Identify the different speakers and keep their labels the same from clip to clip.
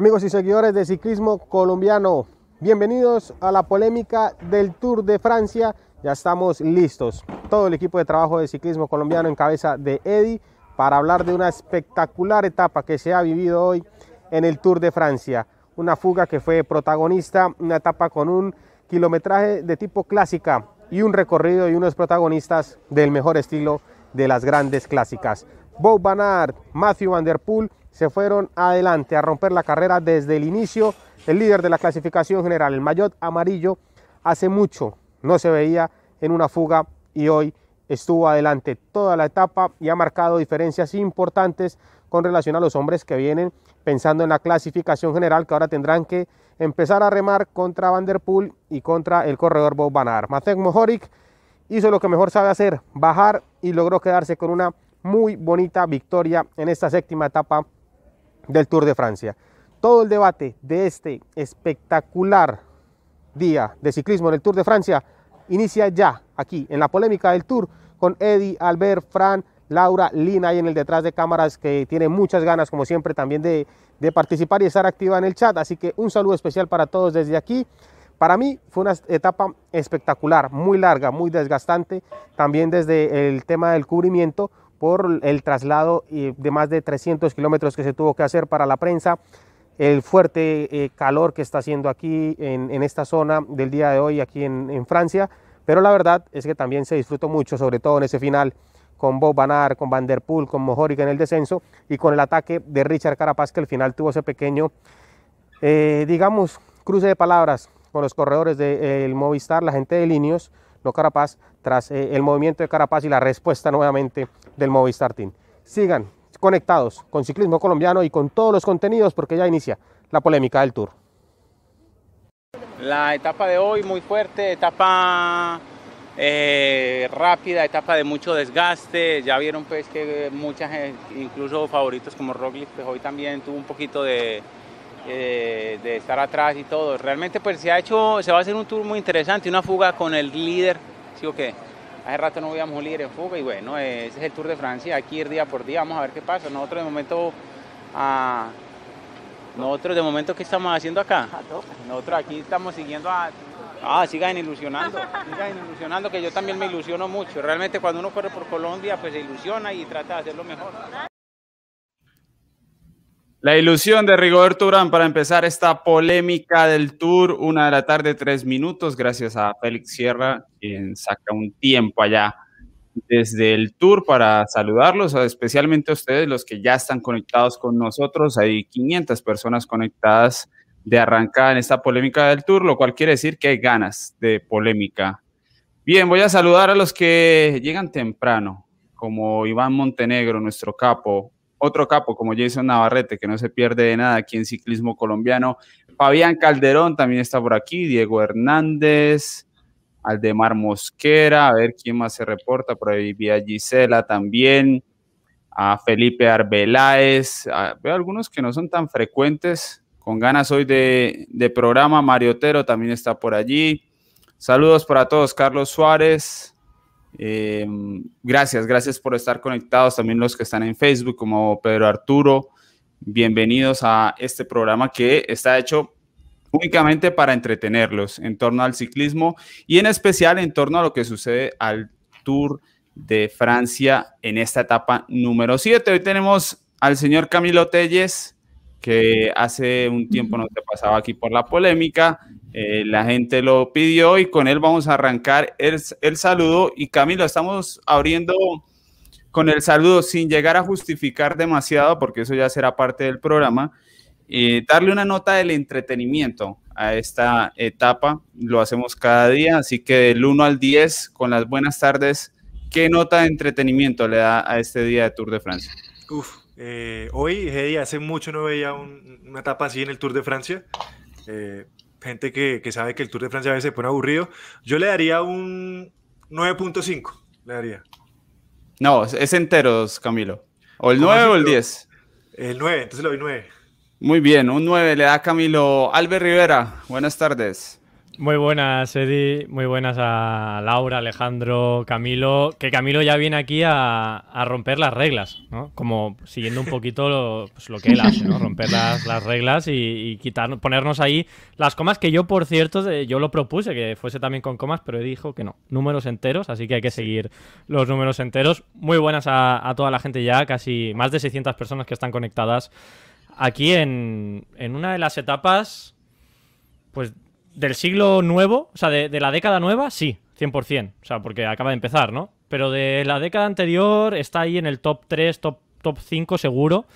Speaker 1: Amigos y seguidores de ciclismo colombiano, bienvenidos a la polémica del Tour de Francia. Ya estamos listos. Todo el equipo de trabajo de ciclismo colombiano en cabeza de Eddie para hablar de una espectacular etapa que se ha vivido hoy en el Tour de Francia. Una fuga que fue protagonista, una etapa con un kilometraje de tipo clásica y un recorrido y unos protagonistas del mejor estilo de las grandes clásicas. Bob Van Matthew Van Der Poel se fueron adelante a romper la carrera desde el inicio. El líder de la clasificación general, el maillot amarillo, hace mucho no se veía en una fuga y hoy estuvo adelante toda la etapa y ha marcado diferencias importantes con relación a los hombres que vienen pensando en la clasificación general que ahora tendrán que empezar a remar contra Van Der Poel y contra el corredor Bob Van Aert. Matej Mohoric hizo lo que mejor sabe hacer, bajar y logró quedarse con una muy bonita victoria en esta séptima etapa del Tour de Francia. Todo el debate de este espectacular día de ciclismo en el Tour de Francia inicia ya aquí en la polémica del Tour con Eddie, Albert, Fran, Laura, Lina y en el detrás de cámaras que tiene muchas ganas como siempre también de, de participar y estar activa en el chat. Así que un saludo especial para todos desde aquí. Para mí fue una etapa espectacular, muy larga, muy desgastante, también desde el tema del cubrimiento por el traslado de más de 300 kilómetros que se tuvo que hacer para la prensa, el fuerte eh, calor que está haciendo aquí en, esta zona del día de hoy aquí en, Francia, pero la verdad es que también se disfrutó mucho, sobre todo en ese final con Bob Van Aert, con Van Der Poel, con Mohoric en el descenso y con el ataque de Richard Carapaz que al final tuvo ese pequeño, eh, digamos, cruce de palabras con los corredores del Movistar, la gente de Linios, no Carapaz, tras eh, el movimiento de Carapaz y la respuesta nuevamente del Movistar Team. Sigan conectados con Ciclismo Colombiano y con todos los contenidos porque ya inicia la polémica del Tour.
Speaker 2: La etapa de hoy muy fuerte, etapa eh, rápida, etapa de mucho desgaste. Ya vieron pues que muchas, incluso favoritos como Roglic, pues hoy también tuvo un poquito de, eh, de estar atrás y todo. Realmente pues se ha hecho, se va a hacer un tour muy interesante, una fuga con el líder, ¿sí o qué? Hace rato no veíamos un líder en fuga y bueno, ese es el Tour de Francia, hay que ir día por día, vamos a ver qué pasa. Nosotros de momento, ah, nosotros de momento, ¿qué estamos haciendo acá? Nosotros aquí estamos siguiendo a... Ah, sigan ilusionando, sigan ilusionando, que yo también me ilusiono mucho. Realmente cuando uno corre por Colombia, pues se ilusiona y trata de hacerlo mejor.
Speaker 3: La ilusión de Rigoberto Urán para empezar esta polémica del Tour, una de la tarde, tres minutos, gracias a Félix Sierra, quien saca un tiempo allá desde el Tour para saludarlos, especialmente a ustedes, los que ya están conectados con nosotros. Hay 500 personas conectadas de arrancada en esta polémica del Tour, lo cual quiere decir que hay ganas de polémica. Bien, voy a saludar a los que llegan temprano, como Iván Montenegro, nuestro capo, otro capo como Jason Navarrete, que no se pierde de nada aquí en ciclismo colombiano. Fabián Calderón también está por aquí, Diego Hernández, Aldemar Mosquera, a ver quién más se reporta, por ahí vía Gisela también, a Felipe Arbeláez, veo algunos que no son tan frecuentes, con ganas hoy de, de programa, Mario Otero también está por allí. Saludos para todos, Carlos Suárez, eh, gracias, gracias por estar conectados, también los que están en Facebook como Pedro Arturo. Bienvenidos a este programa que está hecho únicamente para entretenerlos en torno al ciclismo y en especial en torno a lo que sucede al Tour de Francia en esta etapa número 7. Hoy tenemos al señor Camilo Telles, que hace un tiempo no te pasaba aquí por la polémica. Eh, la gente lo pidió y con él vamos a arrancar el, el, saludo. Y Camilo, estamos abriendo con el saludo sin llegar a justificar demasiado, porque eso ya será parte del programa. y darle una nota del entretenimiento a esta etapa. Lo hacemos cada día, así que del 1 al 10, con las buenas tardes, ¿qué nota de entretenimiento le da a este día de Tour de Francia?
Speaker 4: Uf, eh, hoy, hace mucho no veía una etapa así en el Tour de Francia. Eh, gente que, que, sabe que el Tour de Francia a veces se pone aburrido. Yo le daría un 9.5. Le daría.
Speaker 3: No, es enteros, Camilo. ¿O el 9 o el 10?
Speaker 4: El 9, entonces le doy 9.
Speaker 3: Muy bien, un 9 le da Camilo. Albert Rivera, buenas tardes.
Speaker 5: Muy buenas, Eddie. Muy buenas a Laura, Alejandro, Camilo. Que Camilo ya viene aquí a, romper las reglas, ¿no? Como siguiendo un poquito lo, pues, que él hace, ¿no? Romper las, reglas y, quitar, ponernos ahí las comas que yo, por cierto, yo lo propuse que fuese también con comas, pero dijo que no. Números enteros, así que hay que seguir los números enteros. Muy buenas a, a toda la gente ya, casi más de 600 personas que están conectadas aquí en, en una de las etapas, pues del siglo nuevo, o sea, de, la década nueva, sí, 100%. O sea, porque acaba de empezar, ¿no? Pero de la década anterior está ahí en el top 3, top, top 5 seguro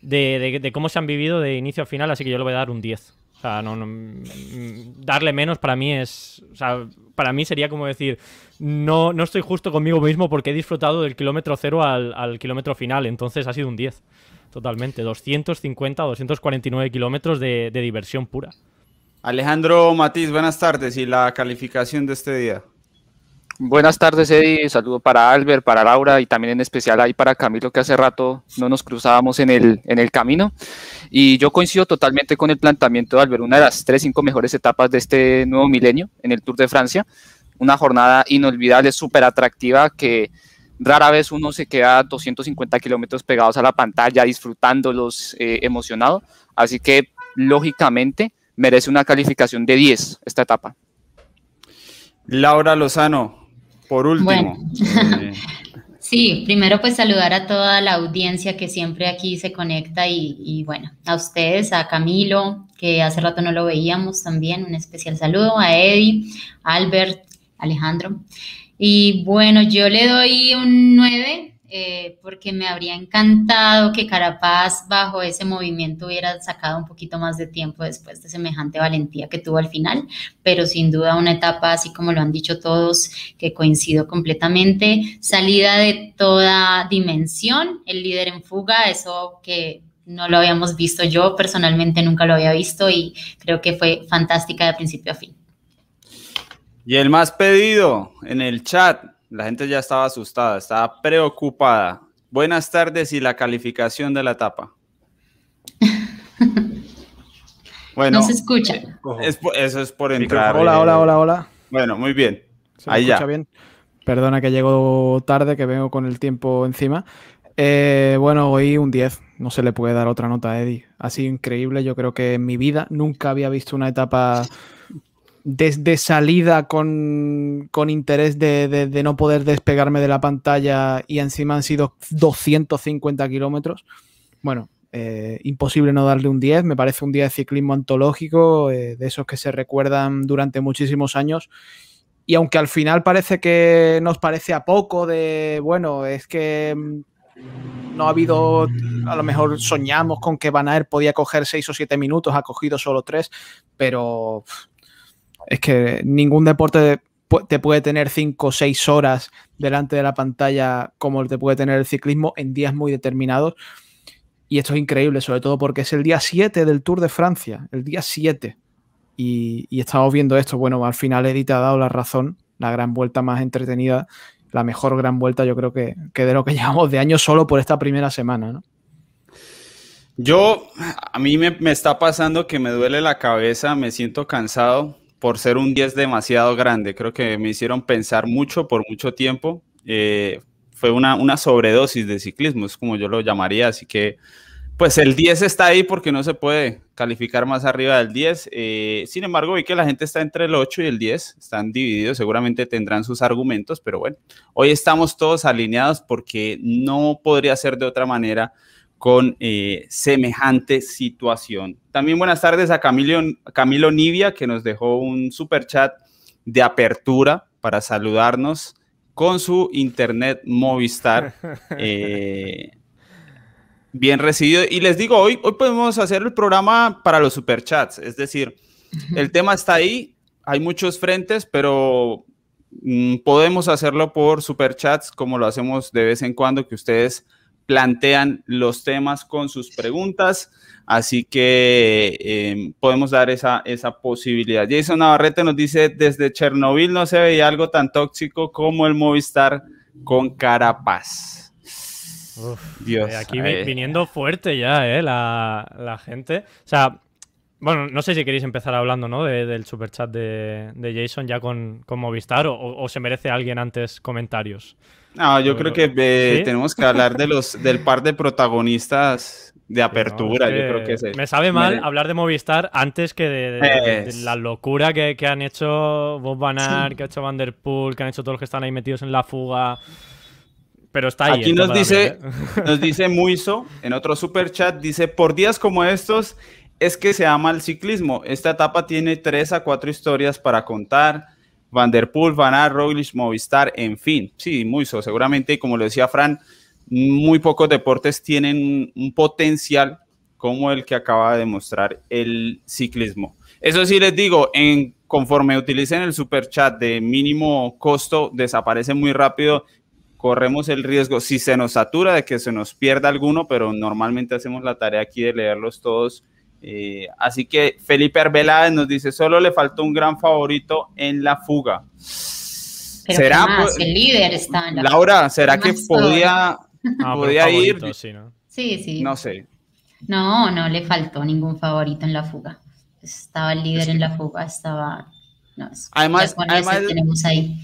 Speaker 5: de, cómo se han vivido de inicio a final, así que yo le voy a dar un 10. O sea, no, mm, darle menos para mí es. O sea, para mí sería como decir, no, no estoy justo conmigo mismo porque he disfrutado del kilómetro cero al, al kilómetro final, entonces ha sido un 10. Totalmente. 250, 249 kilómetros de diversión pura.
Speaker 3: Alejandro Matiz, buenas tardes y la calificación de este día.
Speaker 6: Buenas tardes, Eddie. Saludo para Albert, para Laura y también en especial ahí para Camilo, que hace rato no nos cruzábamos en el, en el camino. Y yo coincido totalmente con el planteamiento de Albert, una de las tres, cinco mejores etapas de este nuevo milenio en el Tour de Francia. Una jornada inolvidable, súper atractiva, que rara vez uno se queda 250 kilómetros pegados a la pantalla, disfrutándolos, eh, emocionado. Así que, lógicamente, merece una calificación de 10 esta etapa.
Speaker 3: Laura Lozano, por último.
Speaker 7: Eh, sí, primero pues saludar a toda la audiencia que siempre aquí se conecta y, bueno, a ustedes, a Camilo, que hace rato no lo veíamos también, un especial saludo, a Eddie, a Albert, Alejandro. Y bueno, yo le doy un 9 eh, porque me habría encantado que Carapaz bajo ese movimiento hubiera sacado un poquito más de tiempo después de semejante valentía que tuvo al final, pero sin duda una etapa, así como lo han dicho todos, que coincido completamente, salida de toda dimensión, el líder en fuga, eso que no lo habíamos visto yo, personalmente nunca lo había visto y creo que fue fantástica de principio a fin.
Speaker 3: Y el más pedido en el chat, la gente ya estaba asustada, estaba preocupada. Buenas tardes y la calificación de la etapa.
Speaker 7: Bueno, no se escucha.
Speaker 3: eso es por entrar.
Speaker 8: Hola, hola, hola, hola.
Speaker 3: Bueno, muy bien. Ahí ya. bien.
Speaker 8: Perdona que llego tarde, que vengo con el tiempo encima. Eh, bueno, hoy un 10. No se le puede dar otra nota a Eddie. Ha sido increíble. Yo creo que en mi vida nunca había visto una etapa desde salida con, interés de, no poder despegarme de la pantalla y encima han sido 250 kilómetros. Bueno, eh, imposible no darle un 10, me parece un día de ciclismo antológico, eh, de esos que se recuerdan durante muchísimos años. Y aunque al final parece que nos parece a poco de, bueno, es que mm, no ha habido, a lo mejor soñamos con que Van podía coger 6 o 7 minutos, ha cogido solo 3, pero es que ningún deporte te puede tener 5 o 6 horas delante de la pantalla como te puede tener el ciclismo en días muy determinados. Y esto es increíble, sobre todo porque es el día 7 del Tour de Francia, el día 7. Y, estamos viendo esto. Bueno, al final Edith ha dado la razón, la gran vuelta más entretenida, la mejor gran vuelta yo creo que, de lo que llevamos de año solo por esta primera semana, ¿no?
Speaker 3: Yo, a mí me, me está pasando que me duele la cabeza, me siento cansado por ser un 10 demasiado grande. Creo que me hicieron pensar mucho por mucho tiempo. Eh, fue una, una sobredosis de ciclismo, es como yo lo llamaría. Así que, pues el 10 está ahí porque no se puede calificar más arriba del 10. Eh, sin embargo, vi que la gente está entre el 8 y el 10, están divididos, seguramente tendrán sus argumentos, pero bueno, hoy estamos todos alineados porque no podría ser de otra manera con eh, semejante situación. También buenas tardes a Camilo, Camilo Nivia, que nos dejó un super chat de apertura para saludarnos con su internet Movistar. Eh, bien recibido. Y les digo, hoy, hoy podemos hacer el programa para los superchats. Es decir, el tema está ahí, hay muchos frentes, pero mm, podemos hacerlo por superchats como lo hacemos de vez en cuando, que ustedes plantean los temas con sus preguntas, así que em, podemos dar esa, esa posibilidad. Jason Navarrete nos dice, desde Chernobyl no se veía algo tan tóxico como el Movistar con Carapaz.
Speaker 5: Dios. Eh, aquí viniendo fuerte ya, eh, la, la gente. O sea, Bueno, no sé si queréis empezar hablando, ¿no? del superchat de, de Jason ya con, con Movistar o, se merece alguien antes comentarios.
Speaker 3: No, yo creo que eh, tenemos que hablar de los, del par de protagonistas de apertura. yo creo que
Speaker 5: me sabe mal hablar de Movistar antes que de, la locura que, que, han hecho Bob Van que ha hecho Van Der Poel, que han hecho todos los que están ahí metidos en la fuga. Pero está ahí.
Speaker 3: Aquí nos dice, ¿eh? nos dice Muiso en otro super chat, dice, por días como estos es que se ama el ciclismo. Esta etapa tiene tres a cuatro historias para contar. Van der Poel, Van Aert, Movistar, en fin. Sí, Muiso, seguramente, como lo decía Fran, muy pocos deportes tienen un potencial como el que acaba de demostrar el ciclismo. Eso sí les digo, en conforme utilicen el super chat de mínimo costo, desaparece muy rápido corremos el riesgo, si se nos satura, de que se nos pierda alguno, pero normalmente hacemos la tarea aquí de leerlos todos. Eh, así que Felipe Arbeláez nos dice, solo le faltó un gran favorito en la fuga.
Speaker 7: ¿Será pues, el líder está en
Speaker 3: la Laura, ¿será que podía, ah, podía ir?
Speaker 7: Sí, ¿no? sí, sí.
Speaker 3: No sé.
Speaker 7: No, no le faltó ningún favorito en la fuga. Estaba el líder en la fuga, estaba... No,
Speaker 3: además, además tenemos ahí.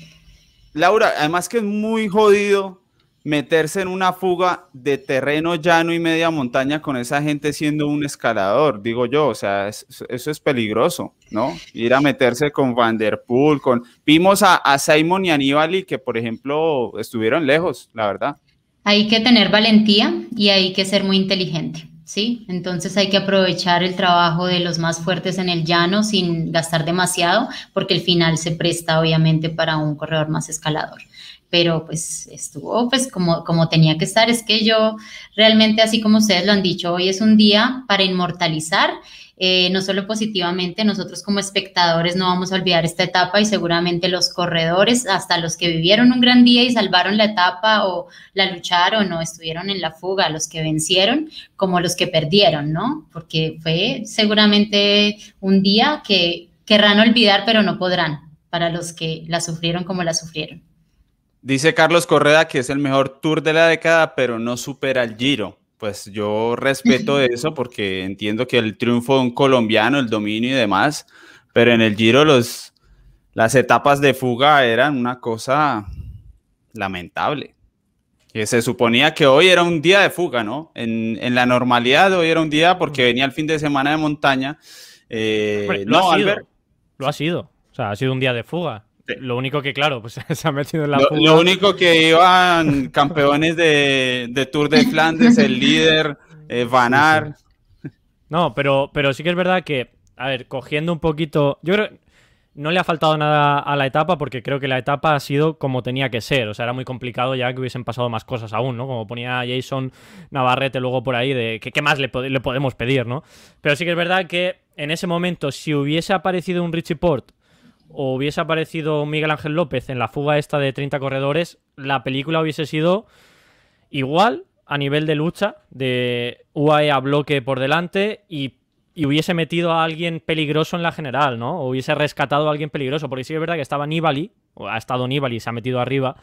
Speaker 3: Laura, además que es muy jodido meterse en una fuga de terreno llano y media montaña con esa gente siendo un escalador, digo yo, o sea, eso es peligroso, ¿no? Ir a meterse con Van Der Poel, con... Vimos a, Simon y Aníbal que, por ejemplo, estuvieron lejos, la verdad.
Speaker 7: Hay que tener valentía y hay que ser muy inteligente. ¿sí? Entonces hay que aprovechar el trabajo de los más fuertes en el llano sin gastar demasiado, porque el final se presta obviamente para un corredor más escalador. Pero pues estuvo pues como, como tenía que estar. Es que yo realmente, así como ustedes lo han dicho, hoy es un día para inmortalizar eh, no solo positivamente, nosotros como espectadores no vamos a olvidar esta etapa y seguramente los corredores, hasta los que vivieron un gran día y salvaron la etapa o la lucharon o estuvieron en la fuga, los que vencieron, como los que perdieron, ¿no? Porque fue seguramente un día que querrán olvidar, pero no podrán, para los que la sufrieron como la sufrieron.
Speaker 3: Dice Carlos Correa que es el mejor tour de la década, pero no supera el Giro pues yo respeto eso porque entiendo que el triunfo de un colombiano, el dominio y demás, pero en el Giro los, las etapas de fuga eran una cosa lamentable. Que se suponía que hoy era un día de fuga, ¿no? En, en la normalidad hoy era un día porque venía el fin de semana de montaña.
Speaker 5: Eh, no, Albert. Lo ha sido. O sea, ha sido un día de fuga. Lo único que, claro, pues se ha metido en la
Speaker 3: lo, lo único que iban campeones de, Tour de Flandes, el líder, eh, Van Aert.
Speaker 5: No, pero, pero sí que es verdad que, a ver, cogiendo un poquito. Yo creo no le ha faltado nada a la etapa porque creo que la etapa ha sido como tenía que ser. O sea, era muy complicado ya que hubiesen pasado más cosas aún, ¿no? Como ponía Jason Navarrete luego por ahí de que qué más le, le podemos pedir, ¿no? Pero sí que es verdad que en ese momento, si hubiese aparecido un Richie Port o hubiese aparecido Miguel Ángel López en la fuga esta de 30 corredores, la película hubiese sido igual a nivel de lucha, de UAE a bloque por delante y, hubiese metido a alguien peligroso en la general, ¿no? O hubiese rescatado a alguien peligroso, porque sí es verdad que estaba Nibali, o ha estado Nibali y se ha metido arriba,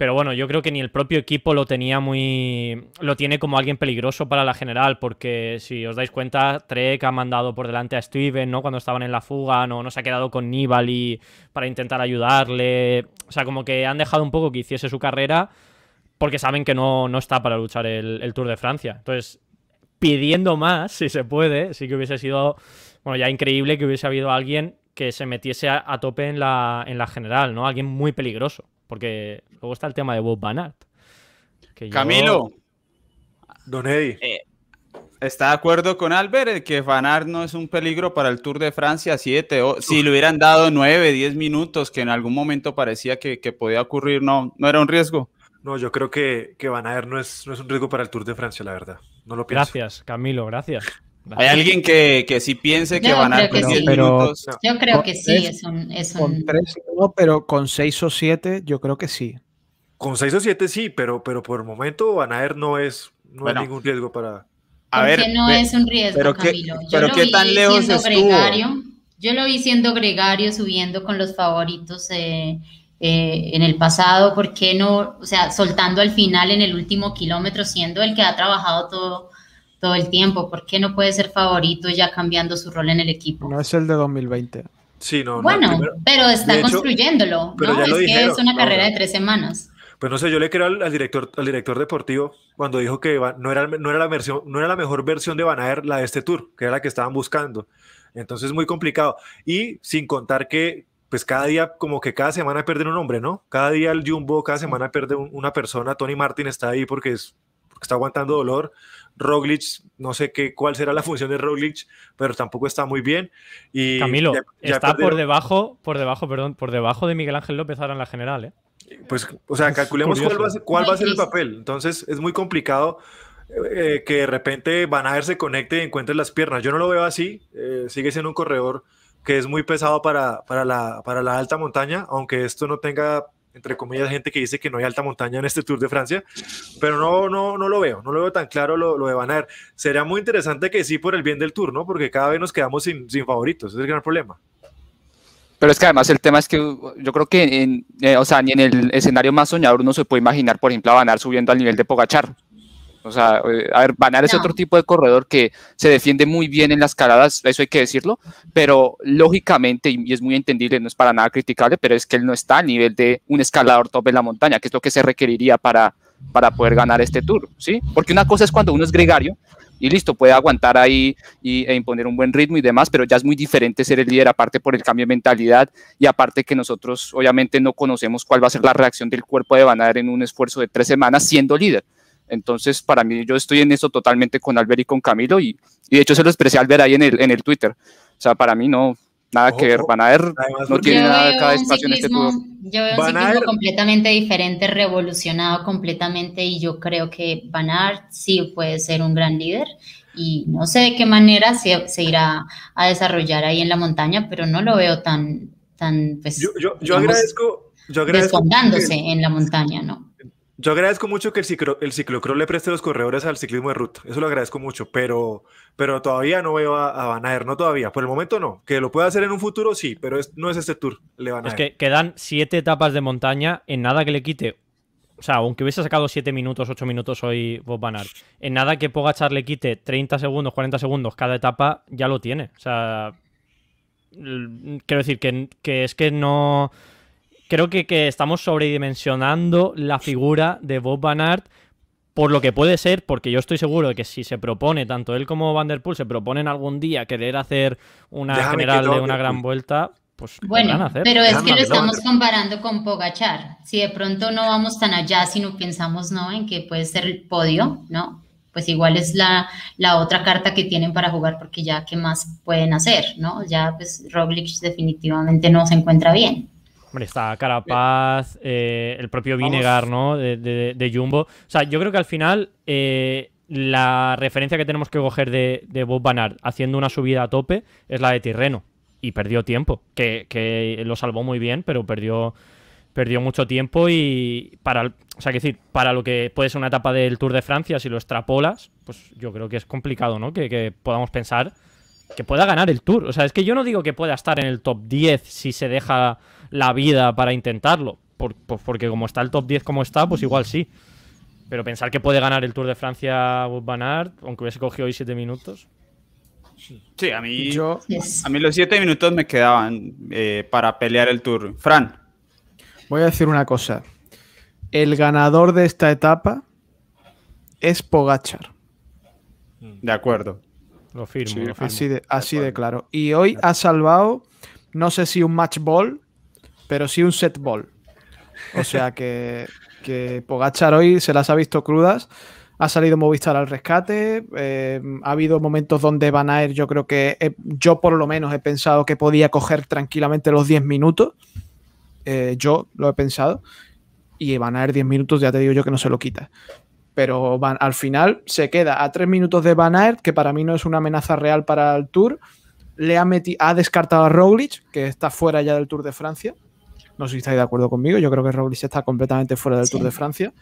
Speaker 5: pero bueno, yo creo que ni el propio equipo lo tenía muy. Lo tiene como alguien peligroso para la general, porque si os dais cuenta, Trek ha mandado por delante a Steven, ¿no? Cuando estaban en la fuga, no, no se ha quedado con Nibali para intentar ayudarle. O sea, como que han dejado un poco que hiciese su carrera porque saben que no, no está para luchar el, Tour de Francia. Entonces, pidiendo más, si se puede, sí que hubiese sido, bueno, ya increíble que hubiese habido alguien que se metiese a, a tope en la, en la general, ¿no? Alguien muy peligroso. Porque luego está el tema de Bob Van
Speaker 3: Camilo.
Speaker 4: Don Eddie. Eh,
Speaker 3: ¿Está de acuerdo con Albert que Van Aert no es un peligro para el Tour de Francia 7? O, si le hubieran dado 9, 10 minutos, que en algún momento parecía que, podía ocurrir, no, no era un riesgo.
Speaker 4: No, yo creo que, que Van Aert no es, no es un riesgo para el Tour de Francia, la verdad. No lo pienso.
Speaker 5: Gracias, Camilo, gracias.
Speaker 3: Hay alguien que, que sí piense que van a
Speaker 7: pero, minutos. Yo creo que sí, es un, es
Speaker 8: Con tres no, pero con seis o siete yo creo que sí.
Speaker 4: Con seis o siete sí, pero, pero por el momento Van Aert no es, no es ningún riesgo para...
Speaker 7: A ver, no es un riesgo, pero Camilo. Qué,
Speaker 3: pero qué tan lejos estuvo.
Speaker 7: Gregario, yo lo vi siendo gregario, subiendo con los favoritos eh, eh, en el pasado, ¿por qué no? O sea, soltando al final en el último kilómetro, siendo el que ha trabajado todo todo el tiempo. ¿Por qué no puede ser favorito ya cambiando su rol en el equipo?
Speaker 8: No es el de 2020.
Speaker 4: Sí, no, no,
Speaker 7: Bueno,
Speaker 4: primero-
Speaker 7: pero está
Speaker 4: hecho,
Speaker 7: construyéndolo,
Speaker 4: pero
Speaker 7: ¿no?
Speaker 4: ya
Speaker 7: Es
Speaker 4: lo
Speaker 7: que
Speaker 4: dijeron,
Speaker 7: es una carrera
Speaker 4: Laura.
Speaker 7: de tres semanas.
Speaker 4: Pues no sé, yo le creo al, al director, al director deportivo cuando dijo que no era, no, era la versión, no era la mejor versión de Van Aert la de este tour, que era la que estaban buscando. Entonces es muy complicado. Y sin contar que, pues cada día, como que cada semana pierden un hombre, ¿no? Cada día el Jumbo, cada semana pierde un- una persona. Tony Martin está ahí porque, es, porque está aguantando dolor. Roglic, no sé qué, cuál será la función de Roglic, pero tampoco está muy bien. Y
Speaker 5: Camilo,
Speaker 4: ya- ya
Speaker 5: está por debajo, por debajo, perdón, por debajo de Miguel Ángel López ahora en la general, ¿eh?
Speaker 4: Pues, o sea, calculemos cuál va a ser, cuál
Speaker 7: Muy
Speaker 4: va a ser el papel. Entonces, es muy complicado eh, que de repente Van Aert se conecte y encuentre las piernas. Yo no lo veo así. eh, sigue siendo un corredor que es muy pesado para, para, la, para la alta montaña, aunque esto no tenga, entre comillas, gente que dice que no hay alta montaña en este Tour de Francia. Pero no, no, no lo veo. No lo veo tan claro lo, de Van Aert. Sería muy interesante que sí por el bien del Tour, ¿no? Porque cada vez nos quedamos sin, sin favoritos. Es el gran problema.
Speaker 6: Pero es que además el tema es que yo creo que, eh, o sea, ni en el escenario más soñador uno se puede imaginar, por ejemplo, a Van subiendo al nivel de Pogachar. O sea, eh, a ver, Van Aert es
Speaker 7: No.
Speaker 6: otro tipo de corredor que se defiende muy bien en las caladas, eso hay que decirlo, pero lógicamente, y es muy entendible, no es para nada criticable, pero es que él no está al nivel de un escalador top en la montaña, que es lo que se requeriría para, para poder ganar este tour, ¿sí? Porque una cosa es cuando uno es gregario y listo, puede aguantar ahí y, e imponer un buen ritmo y demás, pero ya es muy diferente ser el líder, aparte por el cambio de mentalidad y aparte que nosotros obviamente no conocemos cuál va a ser la reacción del cuerpo de Van Aert en un esfuerzo de tres semanas siendo líder. Entonces, para mí, yo estoy en eso totalmente con Albert y con Camilo y, y de hecho se lo expresé a Albert ahí en el, en el Twitter. O sea, para mí no, nada
Speaker 4: Ojo,
Speaker 6: que ver. Van Aert
Speaker 4: Además,
Speaker 6: no tiene nada cada espacio en este tour.
Speaker 7: Yo veo un ciclismo completamente diferente, revolucionado completamente y yo creo que Van Aert sí puede ser un gran líder y no sé de qué manera se, se irá a desarrollar ahí en la montaña, pero no lo veo tan, tan pues,
Speaker 4: Yo, yo, yo
Speaker 7: digamos,
Speaker 4: agradezco. Yo agradezco
Speaker 7: desfondándose
Speaker 4: que-
Speaker 7: en la montaña, ¿no?
Speaker 4: Yo agradezco mucho que el, ciclo, el ciclocross le preste los corredores al ciclismo de ruta. Eso lo agradezco mucho, pero, pero todavía no veo a, a Van no todavía. Por el momento no. Que lo pueda hacer en un futuro, sí, pero es- no es este tour, el de Van
Speaker 5: Es
Speaker 4: Aert.
Speaker 5: que quedan siete etapas de montaña en nada que le quite. O sea, aunque hubiese sacado 7 minutos, 8 minutos hoy Bob Van Aert, en nada que Pogachar le quite 30 segundos, 40 segundos cada etapa, ya lo tiene. O sea, quiero decir que, que es que no... Creo que, que estamos sobredimensionando la figura de Bob Van Aert por lo que puede ser, porque yo estoy seguro de que si se propone, tanto él como Van Der Poel, se proponen algún día querer hacer una
Speaker 4: Déjame
Speaker 5: general de una gran vuelta, pues
Speaker 7: Bueno,
Speaker 5: hacer.
Speaker 7: pero es
Speaker 4: Déjame
Speaker 7: que lo estamos comparando con Pogachar. Si de pronto no vamos tan allá, si no pensamos ¿no? en que puede ser el podio, ¿no? Pues igual es la, la otra carta que tienen para jugar, porque ya qué más pueden hacer, ¿no? Ya pues Roglic definitivamente no se encuentra bien.
Speaker 5: Hombre, está Carapaz, eh, el propio. Vinegar, ¿no? De, de- de Jumbo. O sea, yo creo que al final eh, la referencia que tenemos que coger de, de Bob Van Aert haciendo una subida a tope es la de Tirreno. Y perdió tiempo, que, que lo salvó muy bien, pero perdió, perdió mucho tiempo y para, o sea, que decir, para lo que puede ser una etapa del Tour de Francia, si lo extrapolas, pues yo creo que es complicado, ¿no? Que, que podamos pensar que pueda ganar el Tour. O sea, es que yo no digo que pueda estar en el top 10 si se deja la vida para intentarlo. Por- pues porque como está el top 10 como está, pues igual sí. Pero pensar que puede ganar el Tour de Francia Van Aert, aunque hubiese cogido hoy 7 minutos.
Speaker 3: Sí, a mí,
Speaker 8: Yo,
Speaker 3: a mí los siete minutos me quedaban eh, para pelear el tour. Fran,
Speaker 8: voy a decir una cosa. El ganador de esta etapa es Pogachar.
Speaker 3: de acuerdo.
Speaker 5: Lo firmo,
Speaker 6: Sí,
Speaker 5: lo firmo.
Speaker 8: Así de, así de claro. Y hoy ha salvado, no sé si un match ball, pero sí un set ball. O sea que, que Pogachar hoy se las ha visto crudas. Ha salido Movistar al rescate. eh, ha habido momentos donde Van Aert, yo creo que yo por lo menos he pensado que podía coger tranquilamente los 10 minutos. Eh, yo lo he pensado. Y Van Aert 10 minutos, ya te digo yo que no se lo quita. Pero al final se queda a 3 minutos de Van Aert, que para mí no es una amenaza real para el Tour. Le ha, meti- ha descartado a Roglic, que está fuera ya del Tour de Francia. No sé si estáis de acuerdo conmigo. Yo creo que Roglic está completamente fuera del
Speaker 7: Sí.
Speaker 8: Tour de Francia.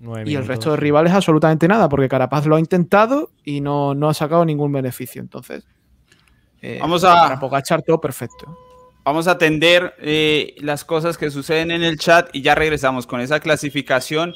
Speaker 5: Nueve
Speaker 8: Y el resto de rivales absolutamente nada, porque Carapaz lo ha intentado y no, no ha sacado ningún beneficio. Entonces, eh,
Speaker 3: Vamos a-
Speaker 8: para Pogachar todo perfecto.
Speaker 3: Vamos a atender eh, las cosas que suceden en el chat y ya regresamos con esa clasificación.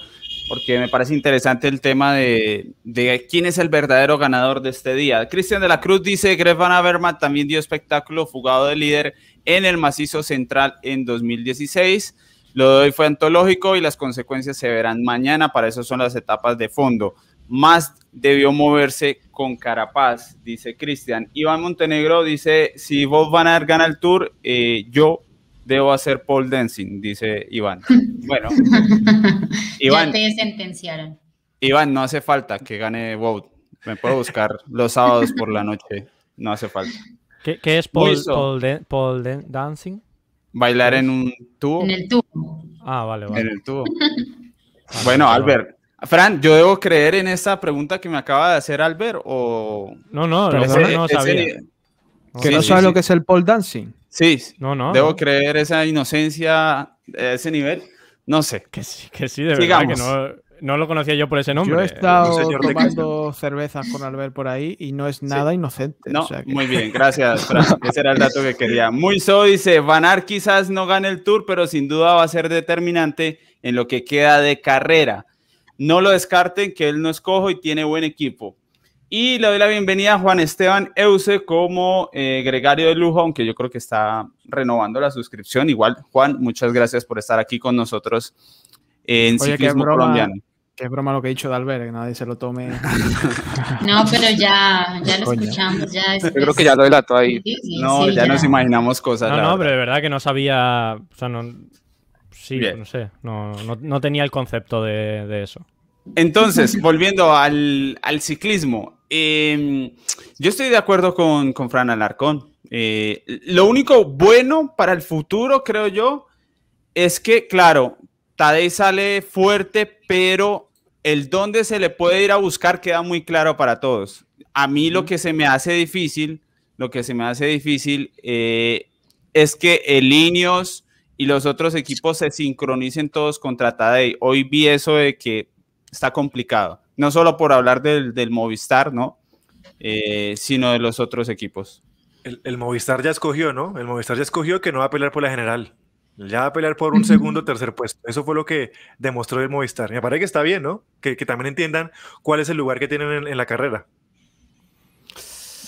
Speaker 3: porque me parece interesante el tema de, de, quién es el verdadero ganador de este día. Cristian de la Cruz dice, Greg Van Avermaet también dio espectáculo fugado de líder en el macizo central en 2016. Lo de hoy fue antológico y las consecuencias se verán mañana, para eso son las etapas de fondo. Más debió moverse con Carapaz, dice Cristian. Iván Montenegro dice, si vos van a gana el Tour, eh, yo debo hacer pole dancing, dice Iván. Bueno,
Speaker 7: Iván. Ya te sentenciaron.
Speaker 3: Iván, no hace falta que gane Wout. Me puedo buscar los sábados por la noche. No hace falta.
Speaker 5: ¿Qué, es pole, pole, dancing?
Speaker 3: Bailar en un tubo.
Speaker 7: En el tubo.
Speaker 5: Ah, vale, vale.
Speaker 3: En el tubo. bueno, Albert, Fran, ¿yo debo creer en esta pregunta que me acaba de hacer Albert o...?
Speaker 5: No, no, no, no sabía.
Speaker 8: ¿Que no sabe lo que es el pole dancing?
Speaker 3: Sí, no, no. ¿Debo creer esa inocencia a ese nivel? No sé.
Speaker 5: Que sí, que sí, de verdad, que no, no, lo conocía yo por ese nombre.
Speaker 8: Yo he estado tomando cervezas con Albert por ahí y no es nada inocente.
Speaker 3: No, muy bien, gracias, Fran. Ese era el dato que quería. Muy so dice, Van quizás no gane el Tour, pero sin duda va a ser determinante en lo que queda de carrera. No lo descarten, que él no es cojo y tiene buen equipo. Y le doy la bienvenida a Juan Esteban Euse como eh, gregario de lujo, aunque yo creo que está renovando la suscripción. Igual, Juan, muchas gracias por estar aquí con nosotros en Ciclismo Colombiano.
Speaker 8: Qué broma lo que he dicho de Albert, que nadie se lo tome.
Speaker 7: No, pero ya, ya lo escuchamos. Ya
Speaker 6: Yo creo que ya lo delató ahí.
Speaker 3: no, ya, nos imaginamos cosas.
Speaker 5: No, no, pero de verdad que no sabía. O sea, no. Sí, no sé. No, no, tenía el concepto de, de eso.
Speaker 3: Entonces, volviendo al, al ciclismo, Em, yo estoy de acuerdo con, con Fran Alarcón. Eh, lo único bueno para el futuro, creo yo, es que, claro, Tadej sale fuerte, pero el dónde se le puede ir a buscar queda muy claro para todos. A mí lo que se me hace difícil, lo que se me hace difícil eh, es que el Ineos y los otros equipos se sincronicen todos contra Tadej. Hoy vi eso de que está complicado no solo por hablar del, del Movistar, ¿no? Eh, sino de los otros equipos.
Speaker 4: El, Movistar ya escogió, ¿no? El Movistar ya escogió que no va a pelear por la general. Ya va a pelear por un segundo o tercer puesto. Eso fue lo que demostró el Movistar. Me parece que está bien, ¿no? Que, también entiendan cuál es el lugar que tienen en, la carrera.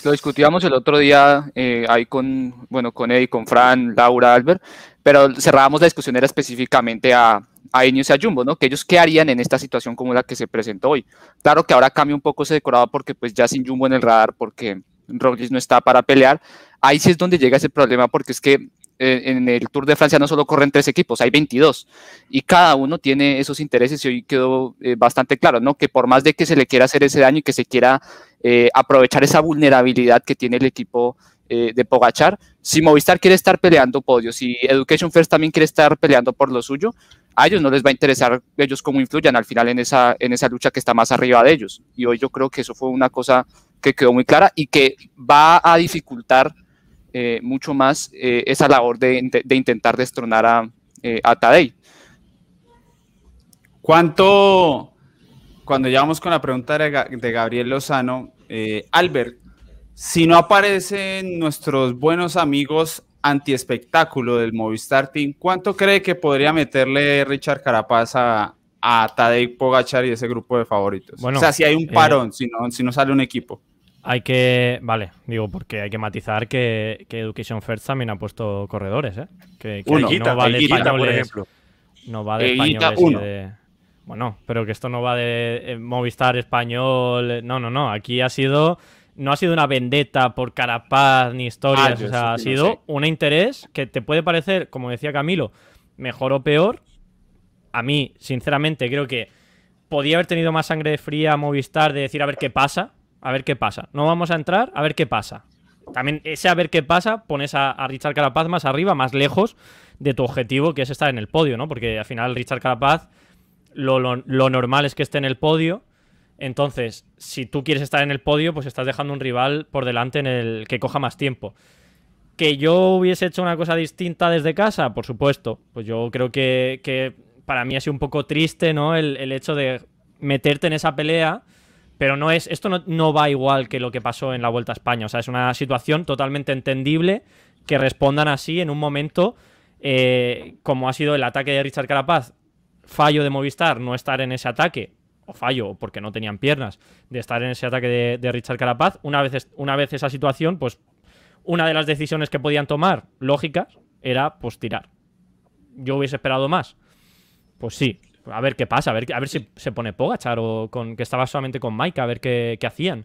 Speaker 6: Lo discutíamos el otro día eh, ahí con, bueno, con Eddie, con Fran, Laura, Albert, pero cerrábamos la discusión era específicamente a, a Ineos y a Jumbo, ¿no? Que ellos qué harían en esta situación como la que se presentó hoy. Claro que ahora cambia un poco ese decorado porque pues ya sin Jumbo en el radar, porque Roglic no está para pelear. Ahí sí es donde llega ese problema porque es que en el Tour de Francia no solo corren tres equipos, hay 22 y cada uno tiene esos intereses y hoy quedó eh, bastante claro, ¿no? Que por más de que se le quiera hacer ese daño y que se quiera eh, aprovechar esa vulnerabilidad que tiene el equipo de Pogachar, si Movistar quiere estar peleando podios, si Education First también quiere estar peleando por lo suyo, a ellos no les va a interesar ellos cómo influyan al final en esa, en esa lucha que está más arriba de ellos. Y hoy yo creo que eso fue una cosa que quedó muy clara y que va a dificultar eh, mucho más eh, esa labor de, intentar destronar a, eh, a Tadei.
Speaker 3: ¿Cuánto, cuando llegamos con la pregunta de, de Gabriel Lozano, Albert, si no aparecen nuestros buenos amigos antiespectáculo del Movistar Team, ¿cuánto cree que podría meterle Richard Carapaz a, a Tadej Pogachar y ese grupo de favoritos? Bueno, o sea, si hay un eh, parón, si, no, si no sale un equipo.
Speaker 5: Hay que, vale, digo, porque hay que matizar que, Education First también ha puesto corredores, ¿eh? Que,
Speaker 4: no va de españoles, por ejemplo.
Speaker 5: No va de españoles y de... Bueno, pero que esto no va de eh, Movistar español. No, no, no. Aquí ha sido no ha sido una vendetta por Carapaz ni historias, ah, o sea, ha sido un interés que te puede parecer, como decía Camilo, mejor o peor. A mí, sinceramente, creo que podía haber tenido más sangre fría Movistar de decir a ver qué pasa, a ver qué pasa. No vamos a entrar, a ver qué pasa. También ese a ver qué pasa, pones a, Richard Carapaz más arriba, más lejos de tu objetivo, que es estar en el podio, ¿no? Porque al final Richard Carapaz, lo normal es que esté en el podio entonces, si tú quieres estar en el podio, pues estás dejando un rival por delante en el que coja más tiempo. ¿Que yo hubiese hecho una cosa distinta desde casa? Por supuesto. Pues yo creo que, para mí ha sido un poco triste, ¿no? El, hecho de meterte en esa pelea. Pero no es. Esto no, va igual que lo que pasó en la Vuelta a España. O sea, es una situación totalmente entendible que respondan así en un momento. Eh, como ha sido el ataque de Richard Carapaz fallo de Movistar no estar en ese ataque, o fallo, porque no tenían piernas, de estar en ese ataque de, de Richard Carapaz. Una vez, una vez esa situación, pues una de las decisiones que podían tomar, lógicas, era pues tirar. Yo hubiese esperado más. Pues sí, a ver qué pasa, a ver, a ver si se pone Pogachar o con que estaba solamente con Mike, a ver qué, qué hacían.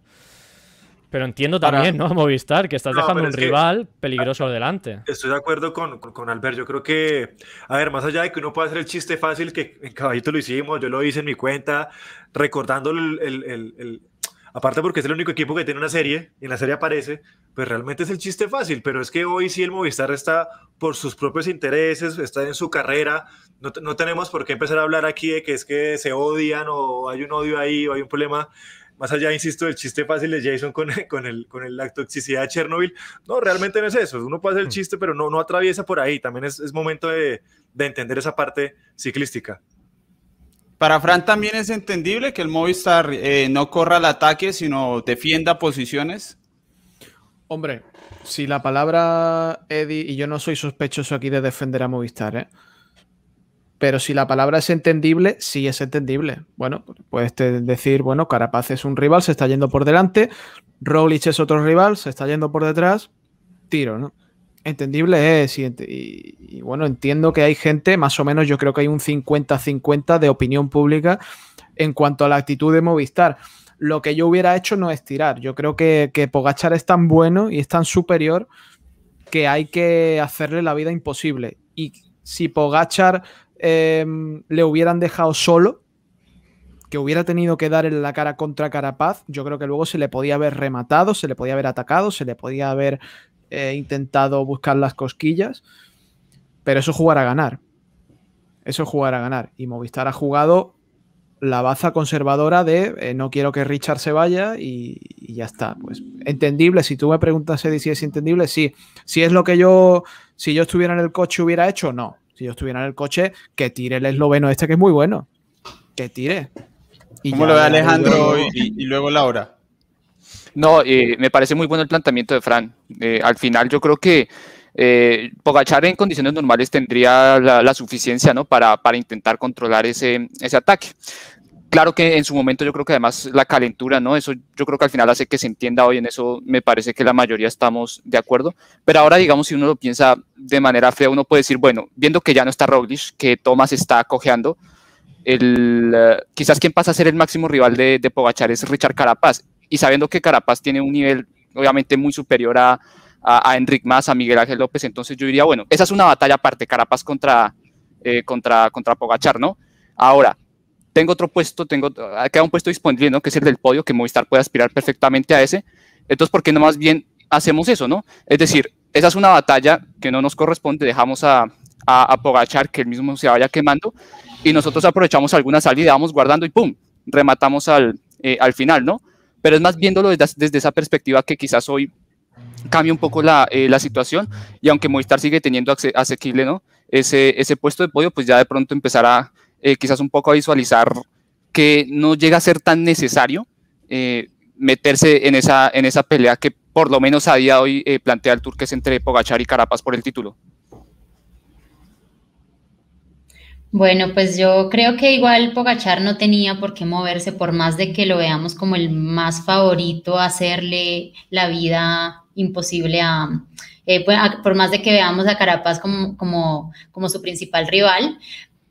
Speaker 5: Pero entiendo también, ¿no? Movistar, que estás
Speaker 4: No,
Speaker 5: dejando un
Speaker 4: es que-
Speaker 5: rival peligroso delante.
Speaker 4: Estoy de acuerdo con, con, con Albert. Yo creo que, a ver, más allá de que uno pueda hacer el chiste fácil, que en Caballito lo hicimos, yo lo hice en mi cuenta, recordando el, el- el- el- Aparte porque es el único equipo que tiene una serie, y en la serie aparece, pues realmente es el chiste fácil, pero es que hoy sí el Movistar está por sus propios intereses, está en su carrera, no, no tenemos por qué empezar a hablar aquí de que es que se odian o hay un odio ahí o hay un problema. Más allá, insisto, del chiste fácil de Jason con, con, el, con el- la toxicidad de Chernobyl, no, realmente no es eso. Uno puede hacer el chiste, pero no, no atraviesa por ahí. También es, es momento de, de entender esa parte ciclística.
Speaker 3: Para Fran también es entendible que el Movistar eh, no corra al ataque, sino defienda posiciones.
Speaker 8: Hombre, si la palabra Eddie, y yo no soy sospechoso aquí de defender a Movistar, ¿eh? Pero si la palabra es entendible, sí es entendible. Bueno, puedes decir, bueno, Carapaz es un rival, se está yendo por delante, Roglic es otro rival, se está yendo por detrás, tiro, ¿no? Entendible es, y, y- bueno, entiendo que hay gente, más o menos yo creo que hay un 50-50 de opinión pública en cuanto a la actitud de Movistar. Lo que yo hubiera hecho no es tirar. Yo creo que, que Pogachar es tan bueno y es tan superior que hay que hacerle la vida imposible. Y si Pogachar eh, le hubieran dejado solo, que hubiera tenido que dar en la cara contra Carapaz, yo creo que luego se le podía haber rematado, se le podía haber atacado, se le podía haber eh, intentado buscar las cosquillas. Pero eso es jugar a ganar. Eso es jugar a ganar. Y Movistar ha jugado la baza conservadora de eh, no quiero que Richard se vaya y, y ya está. Pues entendible. Si tú me preguntas, Eddie, si es entendible, sí. Si es lo que yo, si yo estuviera en el coche hubiera hecho, no. Si yo estuviera en el coche, que tire el esloveno este que es muy bueno. Que tire. Y
Speaker 3: ¿Cómo lo ve Alejandro
Speaker 8: luego-
Speaker 3: y, y luego Laura?
Speaker 6: No, eh, me parece muy bueno el planteamiento de Fran. Eh, al final yo creo que eh, Pogachar en condiciones normales tendría la, la suficiencia ¿no? para, para intentar controlar ese, ese ataque. Claro que en su momento yo creo que además la calentura, ¿no? Eso yo creo que al final hace que se entienda hoy, en eso me parece que la mayoría estamos de acuerdo. Pero ahora, digamos, si uno lo piensa de manera fea, uno puede decir, bueno, viendo que ya no está Roglic, que Thomas está cojeando, el, eh, quizás quien pasa a ser el máximo rival de, de Pogachar es Richard Carapaz. Y sabiendo que Carapaz tiene un nivel obviamente muy superior a, a, a Enric Mas, a Miguel Ángel López, entonces yo diría, bueno, esa es una batalla aparte, Carapaz contra, eh, contra, contra Pogachar, ¿no? Ahora, tengo otro puesto, tengo, queda un puesto disponible, ¿no? Que es el del podio, que Movistar puede aspirar perfectamente a ese. Entonces, ¿por qué no más bien hacemos eso, no? Es decir, esa es una batalla que no nos corresponde, dejamos a, a, a Pogachar que él mismo se vaya quemando y nosotros aprovechamos alguna salida, vamos guardando y ¡pum! Rematamos al, eh, al final, ¿no? Pero es más viéndolo desde, desde esa perspectiva que quizás hoy cambia un poco la, eh, la situación y aunque Movistar sigue teniendo ase- asequible, ¿no? Ese, ese puesto de podio, pues ya de pronto empezará eh, quizás un poco a visualizar que no llega a ser tan necesario eh, meterse en esa, en esa pelea que por lo menos a día de hoy eh, plantea el Tour que es entre Pogachar y Carapaz por el título.
Speaker 7: Bueno, pues yo creo que igual Pogachar no tenía por qué moverse, por más de que lo veamos como el más favorito, a hacerle la vida imposible a, eh, pues, por más de que veamos a Carapaz como, como, como su principal rival,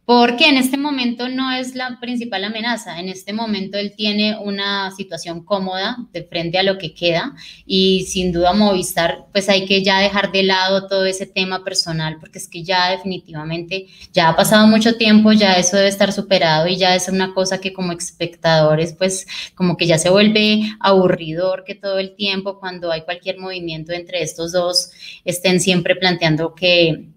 Speaker 7: porque en este momento no es la principal amenaza. En este momento él tiene una situación cómoda de frente a lo que queda y sin duda Movistar, pues hay que ya dejar de lado todo ese tema personal, porque es que ya definitivamente ya ha pasado mucho tiempo, ya eso debe estar superado y ya es una cosa que como espectadores, pues como que ya se vuelve aburridor que todo el tiempo cuando hay cualquier movimiento entre estos dos estén siempre planteando que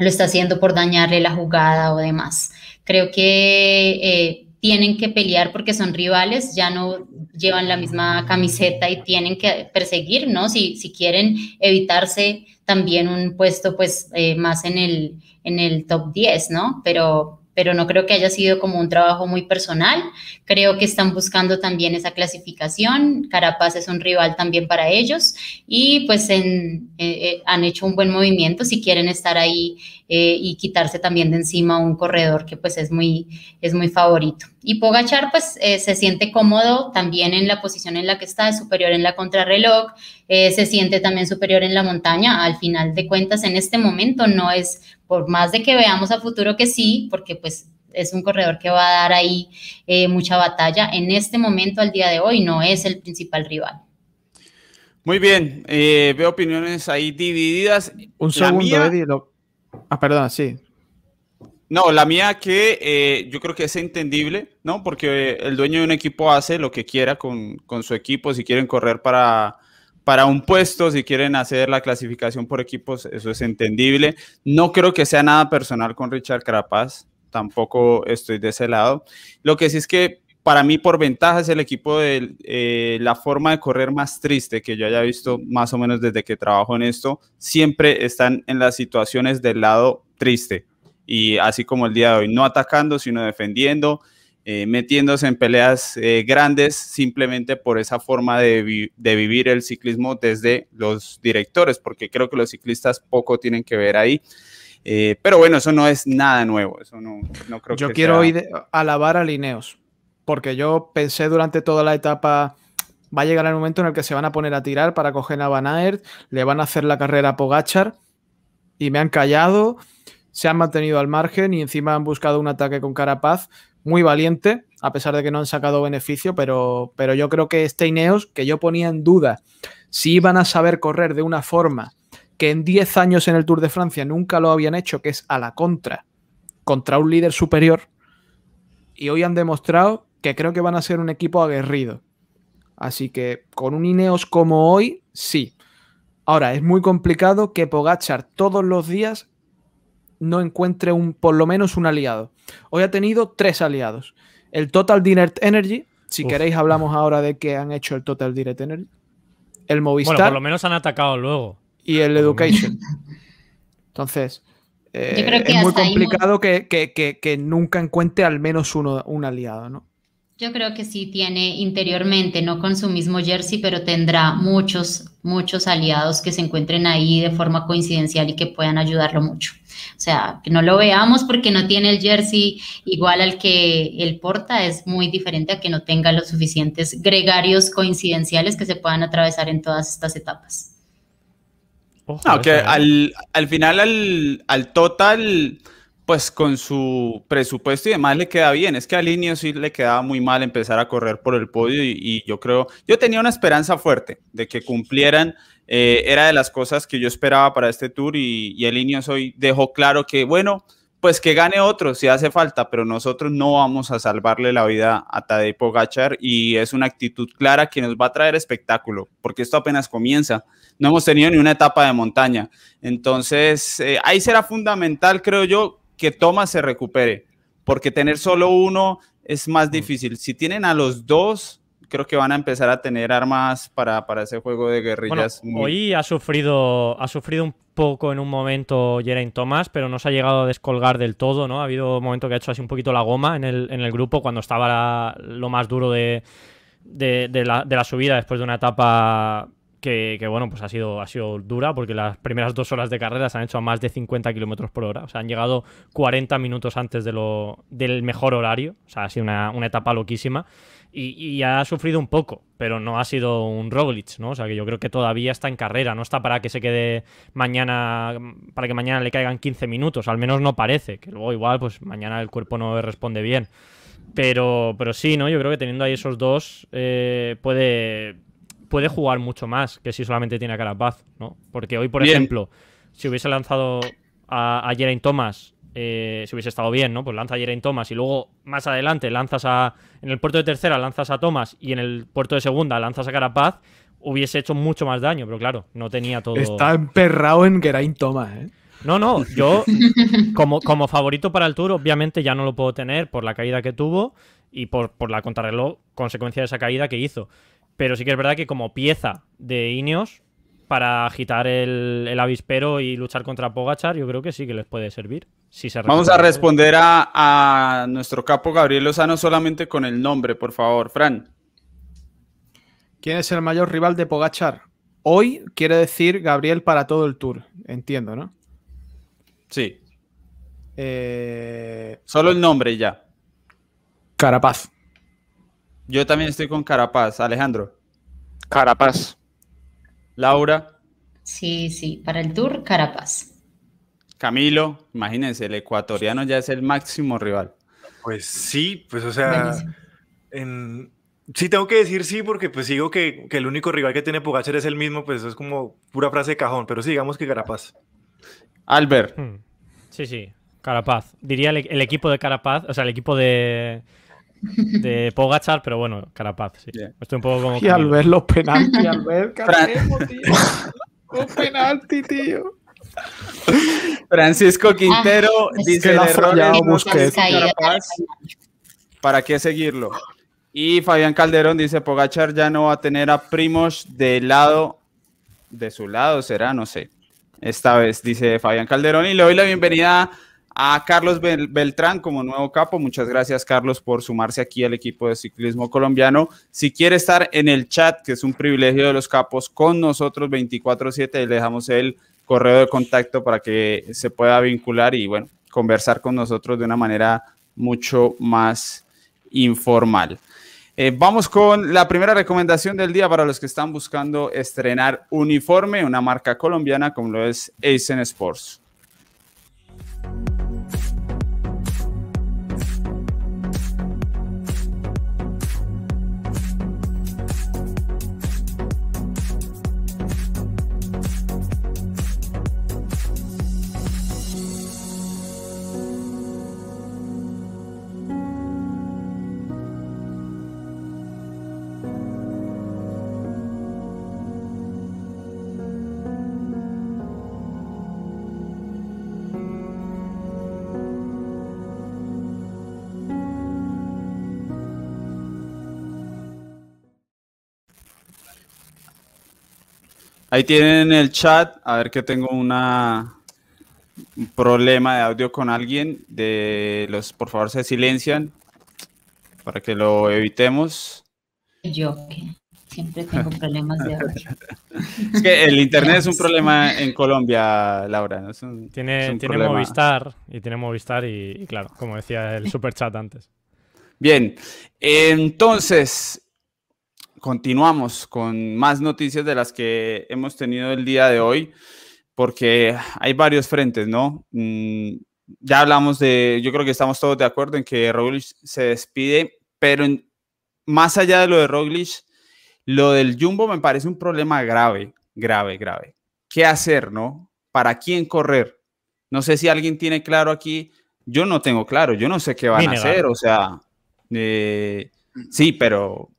Speaker 7: lo está haciendo por dañarle la jugada o demás. Creo que eh, tienen que pelear porque son rivales, ya no llevan la misma camiseta y tienen que perseguir, ¿no? Si, si quieren evitarse también un puesto pues eh, más en el, en el top 10, ¿no? Pero, pero no creo que haya sido como un trabajo muy personal. Creo que están buscando también esa clasificación. Carapaz es un rival también para ellos y pues eh, eh, han hecho un buen movimiento si quieren estar ahí eh, y quitarse también de encima un corredor que pues es muy, es muy favorito. Y Pogachar pues se siente cómodo también en la posición en la que está, es superior en la contrarreloj, se siente también superior en la montaña. Al final de cuentas, en este momento no es por más de que veamos a futuro que sí, porque pues es un corredor que va a dar ahí eh, mucha batalla, en este momento, al día de hoy, no es el principal rival.
Speaker 3: Muy bien, eh, veo opiniones ahí divididas.
Speaker 8: Un segundo, Ah, perdón, sí.
Speaker 3: No, la mía que eh, yo creo que es entendible, ¿no? Porque el dueño de un equipo hace lo que quiera con, con su equipo, si quieren correr para para un puesto, si quieren hacer la clasificación por equipos, eso es entendible. No creo que sea nada personal con Richard Carapaz, tampoco estoy de ese lado. Lo que sí es que para mí por ventaja es el equipo de eh, la forma de correr más triste que yo haya visto más o menos desde que trabajo en esto, siempre están en las situaciones del lado triste. Y así como el día de hoy, no atacando, sino defendiendo, eh, metiéndose en peleas eh, grandes simplemente por esa forma de, vivir el ciclismo desde los directores, porque creo que los ciclistas poco tienen que ver ahí. Eh, pero bueno, eso no es nada nuevo, eso no, no creo
Speaker 8: yo quiero alabar a Lineos, porque yo pensé durante toda la etapa, va a llegar el momento en el que se van a poner a tirar para coger a Van Aert, le van a hacer la carrera a Pogachar, y me han callado, se han mantenido al margen y encima han buscado un ataque con Carapaz muy valiente, a pesar de que no han sacado beneficio, pero, pero yo creo que este Ineos, que yo ponía en duda si iban a saber correr de una forma que en 10 años en el Tour de Francia nunca lo habían hecho, que es a la contra, contra un líder superior, y hoy han demostrado que creo que van a ser un equipo aguerrido. Así que con un Ineos como hoy, sí. Ahora, es muy complicado que Pogachar todos los días no encuentre un, por lo menos un aliado. Hoy ha tenido tres aliados. El Total Direct Energy, si queréis hablamos ahora de qué han hecho el Total Direct Energy. El Movistar.
Speaker 5: Bueno, por lo menos han atacado luego.
Speaker 8: Y el Education. Entonces, eh, es muy complicado que, que, nunca encuentre al menos uno, un aliado, ¿no?
Speaker 7: Yo creo que sí tiene interiormente, no con su mismo jersey, pero tendrá muchos, muchos aliados que se encuentren ahí de forma coincidencial y que puedan ayudarlo mucho. O sea, que no lo veamos porque no tiene el jersey igual al que él porta, es muy diferente a que no tenga los suficientes gregarios coincidenciales que se puedan atravesar en todas estas etapas.
Speaker 3: Aunque al, al, final al, al total pues con su presupuesto y demás le queda bien. Es que a Linio sí le quedaba muy mal empezar a correr por el podio y, yo creo, yo tenía una esperanza fuerte de que cumplieran. Eh, era de las cosas que yo esperaba para este tour y, y el hoy dejó claro que, bueno, pues que gane otro si hace falta, pero nosotros no vamos a salvarle la vida a Tadej Pogachar y es una actitud clara que nos va a traer espectáculo, porque esto apenas comienza. No hemos tenido ni una etapa de montaña. Entonces, eh, ahí será fundamental, creo yo, que Thomas se recupere, porque tener solo uno es más mm. difícil. Si tienen a los dos, creo que van a empezar a tener armas para, para ese juego de guerrillas.
Speaker 5: Hoy ha sufrido, ha sufrido un poco en un momento Geraint Thomas, pero no se ha llegado a descolgar del todo, ¿no? Ha habido un momento que ha hecho así un poquito la goma en el, en el grupo cuando estaba lo más duro de, de, la, de la subida después de una etapa que, bueno, pues ha sido, ha sido dura porque las primeras dos horas de carrera se han hecho a más de 50 kilómetros por hora. O sea, han llegado 40 minutos antes de lo, del mejor horario. O sea, ha sido una, etapa loquísima. Y, ha sufrido un poco, pero no ha sido un Roglic, ¿no? O sea, que yo creo que todavía está en carrera. No está para que se quede mañana, para que mañana le caigan 15 minutos. Al menos no parece. Que luego igual, pues mañana el cuerpo no responde bien. Pero, pero sí, ¿no? Yo creo que teniendo ahí esos dos eh, puede puede jugar mucho más que si solamente tiene a Carapaz, ¿no? Porque hoy, por ejemplo, si hubiese lanzado a, a Geraint Thomas, eh, si hubiese estado bien, ¿no? Pues lanza a Geraint Thomas y luego más adelante lanzas a. En el puerto de tercera lanzas a Thomas y en el puerto de segunda lanzas a Carapaz, hubiese hecho mucho más daño, pero claro, no tenía todo.
Speaker 8: Está emperrado en Geraint Thomas, ¿eh?
Speaker 5: No, no, yo como, como favorito para el Tour, obviamente ya no lo puedo tener por la caída que tuvo y por, por la contrarreloj consecuencia de esa caída que hizo. Pero sí que es verdad que como pieza de Ineos, para agitar el, el avispero y luchar contra Pogachar, yo creo que sí que les puede servir. Si se
Speaker 3: Vamos a responder a, a nuestro capo Gabriel Lozano solamente con el nombre, por favor. Fran.
Speaker 8: ¿Quién es el mayor rival de Pogachar? Hoy quiere decir Gabriel para todo el tour. Entiendo, ¿no?
Speaker 3: Sí,
Speaker 8: Eh,
Speaker 3: solo el nombre ya.
Speaker 8: Carapaz.
Speaker 3: Yo también estoy con Carapaz. Alejandro.
Speaker 6: Carapaz.
Speaker 3: Laura.
Speaker 7: Sí, sí, para el Tour, Carapaz.
Speaker 3: Camilo. Imagínense, el ecuatoriano ya es el máximo rival.
Speaker 4: Pues sí, pues o sea, en- sí tengo que decir sí porque pues sigo que, que el único rival que tiene Pogacar es el mismo, pues eso es como pura frase de cajón, pero sí, digamos que Carapaz.
Speaker 3: Albert.
Speaker 5: Hmm. Sí, sí, Carapaz. Diría el, el equipo de Carapaz, o sea, el equipo de, de Pogachar, pero bueno, Carapaz, sí. Estoy un poco como...
Speaker 8: Y al ver los penaltis, al ver ¿qué
Speaker 3: Fran-
Speaker 8: hacemos, tío? Los penaltis, tío.
Speaker 3: Francisco Quintero
Speaker 7: es
Speaker 3: dice
Speaker 8: que la ha
Speaker 3: el error
Speaker 8: fallado
Speaker 3: es
Speaker 8: Busquets.
Speaker 7: De
Speaker 3: Carapaz, ¿Para qué seguirlo? Y Fabián Calderón dice, Pogachar ya no va a tener a Primos del lado, de su lado será, no sé. Esta vez, dice Fabián Calderón. Y le doy la bienvenida a Carlos Bel- Beltrán como nuevo capo. Muchas gracias, Carlos, por sumarse aquí al equipo de ciclismo colombiano. Si quiere estar en el chat, que es un privilegio de los capos, con nosotros 24/7, le dejamos el correo de contacto para que se pueda vincular y, bueno, conversar con nosotros de una manera mucho más informal. Eh, vamos con la primera recomendación del día para los que están buscando estrenar uniforme, una marca colombiana como lo es Aizen Sports. Ahí tienen el chat, a ver que tengo una un problema de audio con alguien, de los por favor se silencian para que lo evitemos.
Speaker 7: Yo que siempre tengo problemas de audio.
Speaker 3: Es que el internet es un problema en Colombia, Laura. ¿no? Es un- es
Speaker 5: Tiene,
Speaker 3: un
Speaker 5: tiene
Speaker 3: problema.
Speaker 5: Movistar y tiene Movistar y, y claro, como decía el super chat antes.
Speaker 3: Bien, entonces continuamos con más noticias de las que hemos tenido el día de hoy, porque hay varios frentes, ¿no? Mm, ya hablamos de, yo creo que estamos todos de acuerdo en que Roglic se despide, pero en- más allá de lo de Roglic, lo del Jumbo me parece un problema grave, grave, grave. ¿Qué hacer, no? ¿Para quién correr? No sé si alguien tiene claro aquí. Yo no tengo claro, yo no sé qué van a hacer, o sea, eh, sí, pero,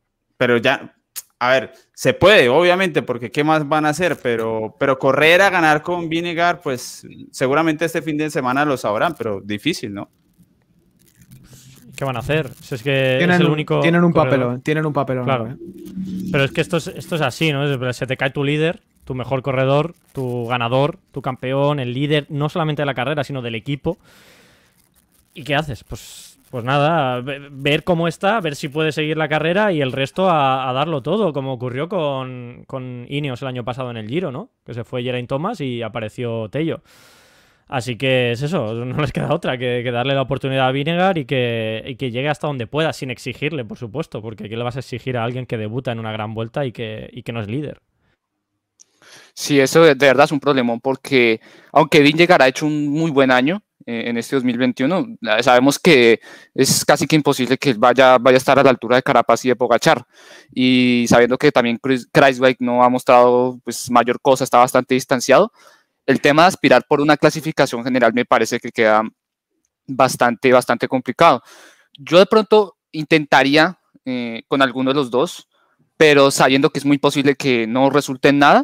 Speaker 3: pero ya, a ver, se puede, obviamente, porque ¿qué más van a hacer? Pero, pero correr a ganar con Vinegar, pues seguramente este fin de semana lo sabrán, pero difícil, ¿no?
Speaker 5: ¿Qué van a hacer? Si es que
Speaker 8: Tienen,
Speaker 5: es el
Speaker 8: un-
Speaker 5: único.
Speaker 8: tienen un
Speaker 5: corredor.
Speaker 8: papelón, tienen un papelón.
Speaker 5: Claro.
Speaker 8: ¿eh?
Speaker 5: Pero es que esto es, esto es así, ¿no? Es- Se te cae tu líder, tu mejor corredor, tu ganador, tu campeón, el líder, no solamente de la carrera, sino del equipo. ¿Y qué haces? Pues, pues nada, ve- ver cómo está, ver si puede seguir la carrera y el resto a, darlo todo, como ocurrió con, con Ineos el año pasado en el Giro, ¿no? Que se fue Geraint Thomas y apareció Tello. Así que es eso, no les queda otra que, darle la oportunidad a Vinegar y que, llegue hasta donde pueda, sin exigirle, por supuesto, porque ¿qué le vas a exigir a alguien que debuta en una gran vuelta y que, no es líder?
Speaker 6: Sí, eso de verdad es un problemón porque aunque Vingegaard ha hecho un muy buen año eh, en este 2021, eh, sabemos que es casi que imposible que él vaya, vaya a estar a la altura de Carapaz y de Pogachar. Y sabiendo que también Kreiswijk no ha mostrado pues, mayor cosa, está bastante distanciado, el tema de aspirar por una clasificación general me parece que queda bastante, bastante complicado. Yo de pronto intentaría eh, con alguno de los dos, pero sabiendo que es muy posible que no resulte en nada,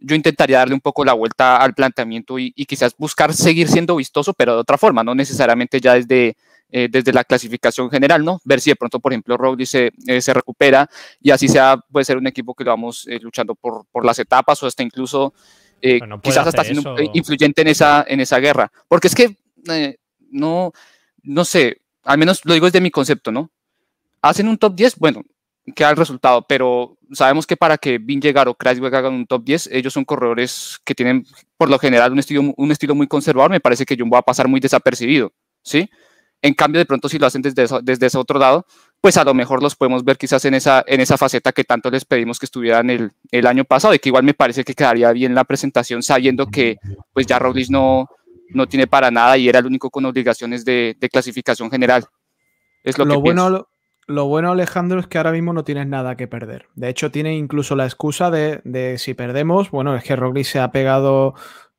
Speaker 6: yo intentaría darle un poco la vuelta al planteamiento y, y quizás buscar seguir siendo vistoso, pero de otra forma, no necesariamente ya desde, eh, desde la clasificación general, ¿no? Ver si de pronto, por ejemplo, Roglic se, eh, se recupera y así sea, puede ser un equipo que lo vamos eh, luchando por, por las etapas o hasta incluso quizás hasta siendo
Speaker 5: eso.
Speaker 6: influyente en esa, en esa guerra. Porque es que, no, no sé, al menos lo digo desde mi concepto, ¿no? Hacen un top 10, bueno, queda el resultado, pero sabemos que para que Vingegaard o Kreisberg hagan un top 10, ellos son corredores que tienen por lo general un estilo, un estilo muy conservador, me parece que Jumbo va a pasar muy desapercibido, ¿sí? En cambio, de pronto si lo hacen desde, eso- desde ese otro lado, pues a lo mejor los podemos ver quizás en esa, en esa faceta que tanto les pedimos que estuvieran el, el año pasado y que igual me parece que quedaría bien la presentación sabiendo que pues ya Roglic no, no tiene para nada y era el único con obligaciones de, de clasificación general. Es lo,
Speaker 8: Lo,
Speaker 6: que
Speaker 8: bueno,
Speaker 6: pienso.
Speaker 8: lo, lo bueno, Alejandro, es que ahora mismo no tienes nada que perder. De hecho, tiene incluso la excusa de, de si perdemos, bueno, es que Roglic se ha pegado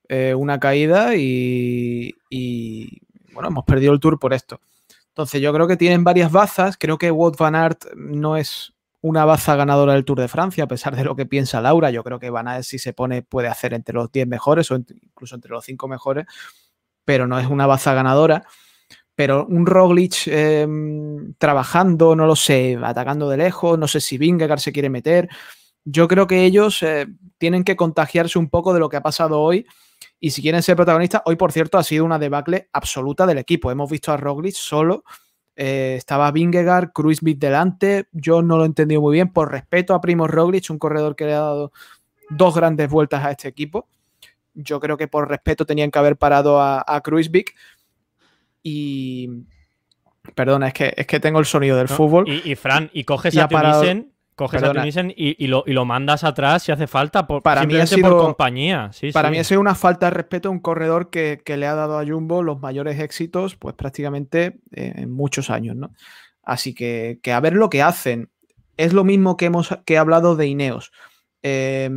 Speaker 8: eh, una caída y, y, bueno, hemos perdido el tour por esto. Entonces, yo creo que tienen varias bazas. Creo que Wout van Aert no es una baza ganadora del Tour de Francia, a pesar de lo que piensa Laura. Yo creo que Van Aert, si se pone, puede hacer entre los 10 mejores o incluso entre los 5 mejores, pero no es una baza ganadora. Pero un Roglic eh, trabajando, no lo sé, atacando de lejos, no sé si Vingegaard se quiere meter. Yo creo que ellos eh, tienen que contagiarse un poco de lo que ha pasado hoy. Y si quieren ser protagonistas, hoy por cierto ha sido una debacle absoluta del equipo. Hemos visto a Roglic solo, eh, estaba Vingegaard, Kruiswijk delante. Yo no lo he entendido muy bien por respeto a Primo Roglic, un corredor que le ha dado dos grandes vueltas a este equipo. Yo creo que por respeto tenían que haber parado a, a. Y perdona, es que, es que tengo el sonido del
Speaker 5: ¿no?
Speaker 8: fútbol.
Speaker 5: Y, y, Fran, y coges
Speaker 8: Y
Speaker 5: a
Speaker 8: ha parado-
Speaker 5: Tunisen, coges a. Tunisen y, y lo, y lo mandas atrás si hace falta, por,
Speaker 8: Para mí ha
Speaker 5: simplemente por
Speaker 8: sido-
Speaker 5: compañía. Sí,
Speaker 8: Para
Speaker 5: sí.
Speaker 8: mí ha sido una falta de respeto a un corredor que, que le ha dado a Jumbo los mayores éxitos, pues prácticamente eh, en muchos años, ¿no? Así que, que a ver lo que hacen. Es lo mismo que hemos que he hablado de Ineos. Eh,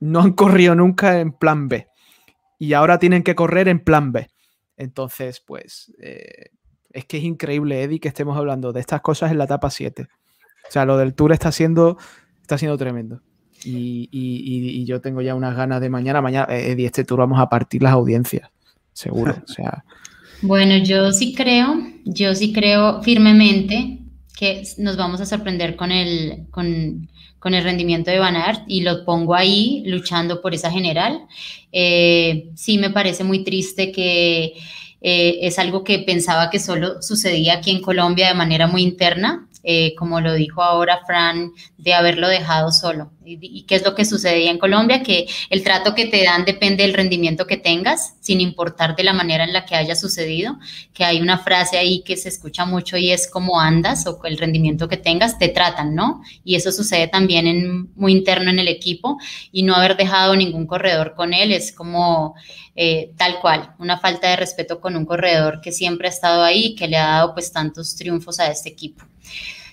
Speaker 8: no han corrido nunca en plan B. Y ahora tienen que correr en plan B. Entonces, pues, eh, es que es increíble, Eddie, que estemos hablando de estas cosas en la etapa 7. O sea, lo del Tour está siendo, está siendo tremendo. Y, y- y- yo tengo ya unas ganas de mañana. Mañana, eh, Eddie, este tour vamos a partir las audiencias. Seguro. O sea,
Speaker 7: Bueno, yo sí creo, yo sí creo firmemente que nos vamos a sorprender con el, con, el rendimiento de Van Aert y lo pongo ahí luchando por esa general. Eh, sí me parece muy triste que eh, es algo que pensaba que solo sucedía aquí en Colombia de manera muy interna, eh, como lo dijo ahora Fran, de haberlo dejado solo. ¿Y, y qué es lo que sucedía en Colombia? Que el trato que te dan depende del rendimiento que tengas, sin importar de la manera en la que haya sucedido, que hay una frase ahí que se escucha mucho y es como andas o el rendimiento que tengas, te tratan, ¿no? Y eso sucede también en, muy interno en el equipo y no haber dejado ningún corredor con él es como eh, tal cual, una falta de respeto con un corredor que siempre ha estado ahí, que le ha dado pues tantos triunfos a este equipo.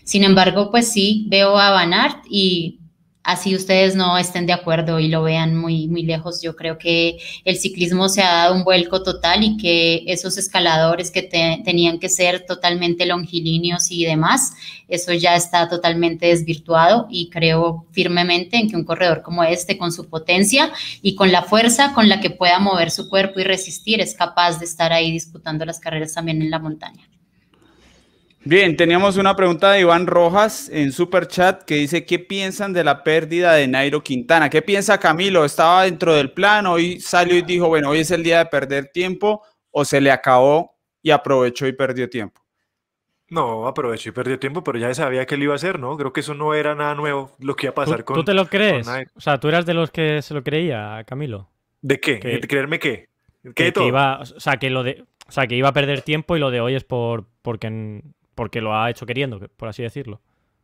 Speaker 7: Sin embargo, pues sí, veo a Van Aert y así ustedes no estén de acuerdo y lo vean muy, muy lejos, yo creo que el ciclismo se ha dado un vuelco total y que esos escaladores que te, tenían que ser totalmente longilíneos y demás, eso ya está totalmente desvirtuado y creo firmemente en que un corredor como este, con su potencia y con la fuerza con la que pueda mover su cuerpo y resistir, es capaz de estar ahí disputando las carreras también en la montaña.
Speaker 3: Bien, teníamos una pregunta de Iván Rojas en Super Chat que dice, ¿qué piensan de la pérdida de Nairo Quintana? ¿Qué piensa Camilo? ¿Estaba dentro del plan? Hoy salió y dijo, bueno, hoy es el día de perder tiempo o se le acabó y aprovechó y perdió tiempo.
Speaker 4: No, aprovechó y perdió tiempo, pero ya sabía que él iba a hacer, ¿no? Creo que eso no era nada nuevo lo que iba a
Speaker 5: ¿Tú,
Speaker 4: pasar con.
Speaker 5: tú te lo crees? O sea, tú eras de los que se lo creía, Camilo.
Speaker 4: ¿De qué?
Speaker 5: que-
Speaker 4: ¿De creerme qué? ¿Qué
Speaker 5: Que,
Speaker 4: de
Speaker 5: que
Speaker 4: todo?
Speaker 5: iba, o sea, que lo de, o sea, que iba a perder tiempo y lo de hoy es por porque, porque lo ha hecho queriendo, que- por así decirlo.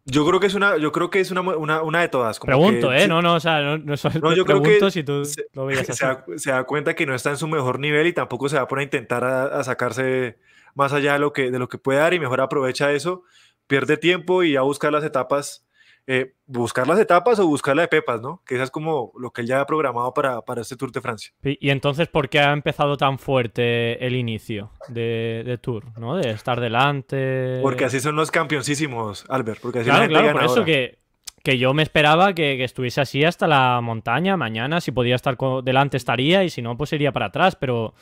Speaker 4: Yo creo que es una, yo creo que es una, una, una de todas. como
Speaker 5: Pregunto,
Speaker 4: que
Speaker 5: ¿eh? No, no, o sea, no, no
Speaker 4: No, yo creo que
Speaker 5: pregunto si tú
Speaker 4: se-
Speaker 5: lo veías así.
Speaker 4: se, da, se da cuenta que no está en su mejor nivel y tampoco se va a poner a intentar a, a sacarse más allá de lo, que, de lo que puede dar y mejor aprovecha eso, pierde tiempo y a buscar las etapas, eh, buscar las etapas o buscar la de Pepas, ¿no? Que esa es como lo que él ya ha programado para, para este Tour de Francia.
Speaker 5: Y, y entonces, ¿por qué ha empezado tan fuerte el inicio de, de Tour? ¿No? De estar delante.
Speaker 4: Porque así son los campeoncísimos, Albert, porque así
Speaker 5: Claro,
Speaker 4: la gente
Speaker 5: claro, por eso que, que yo me esperaba que, que estuviese así hasta la montaña. Mañana, si podía estar delante, estaría, y si no, pues iría para atrás. Pero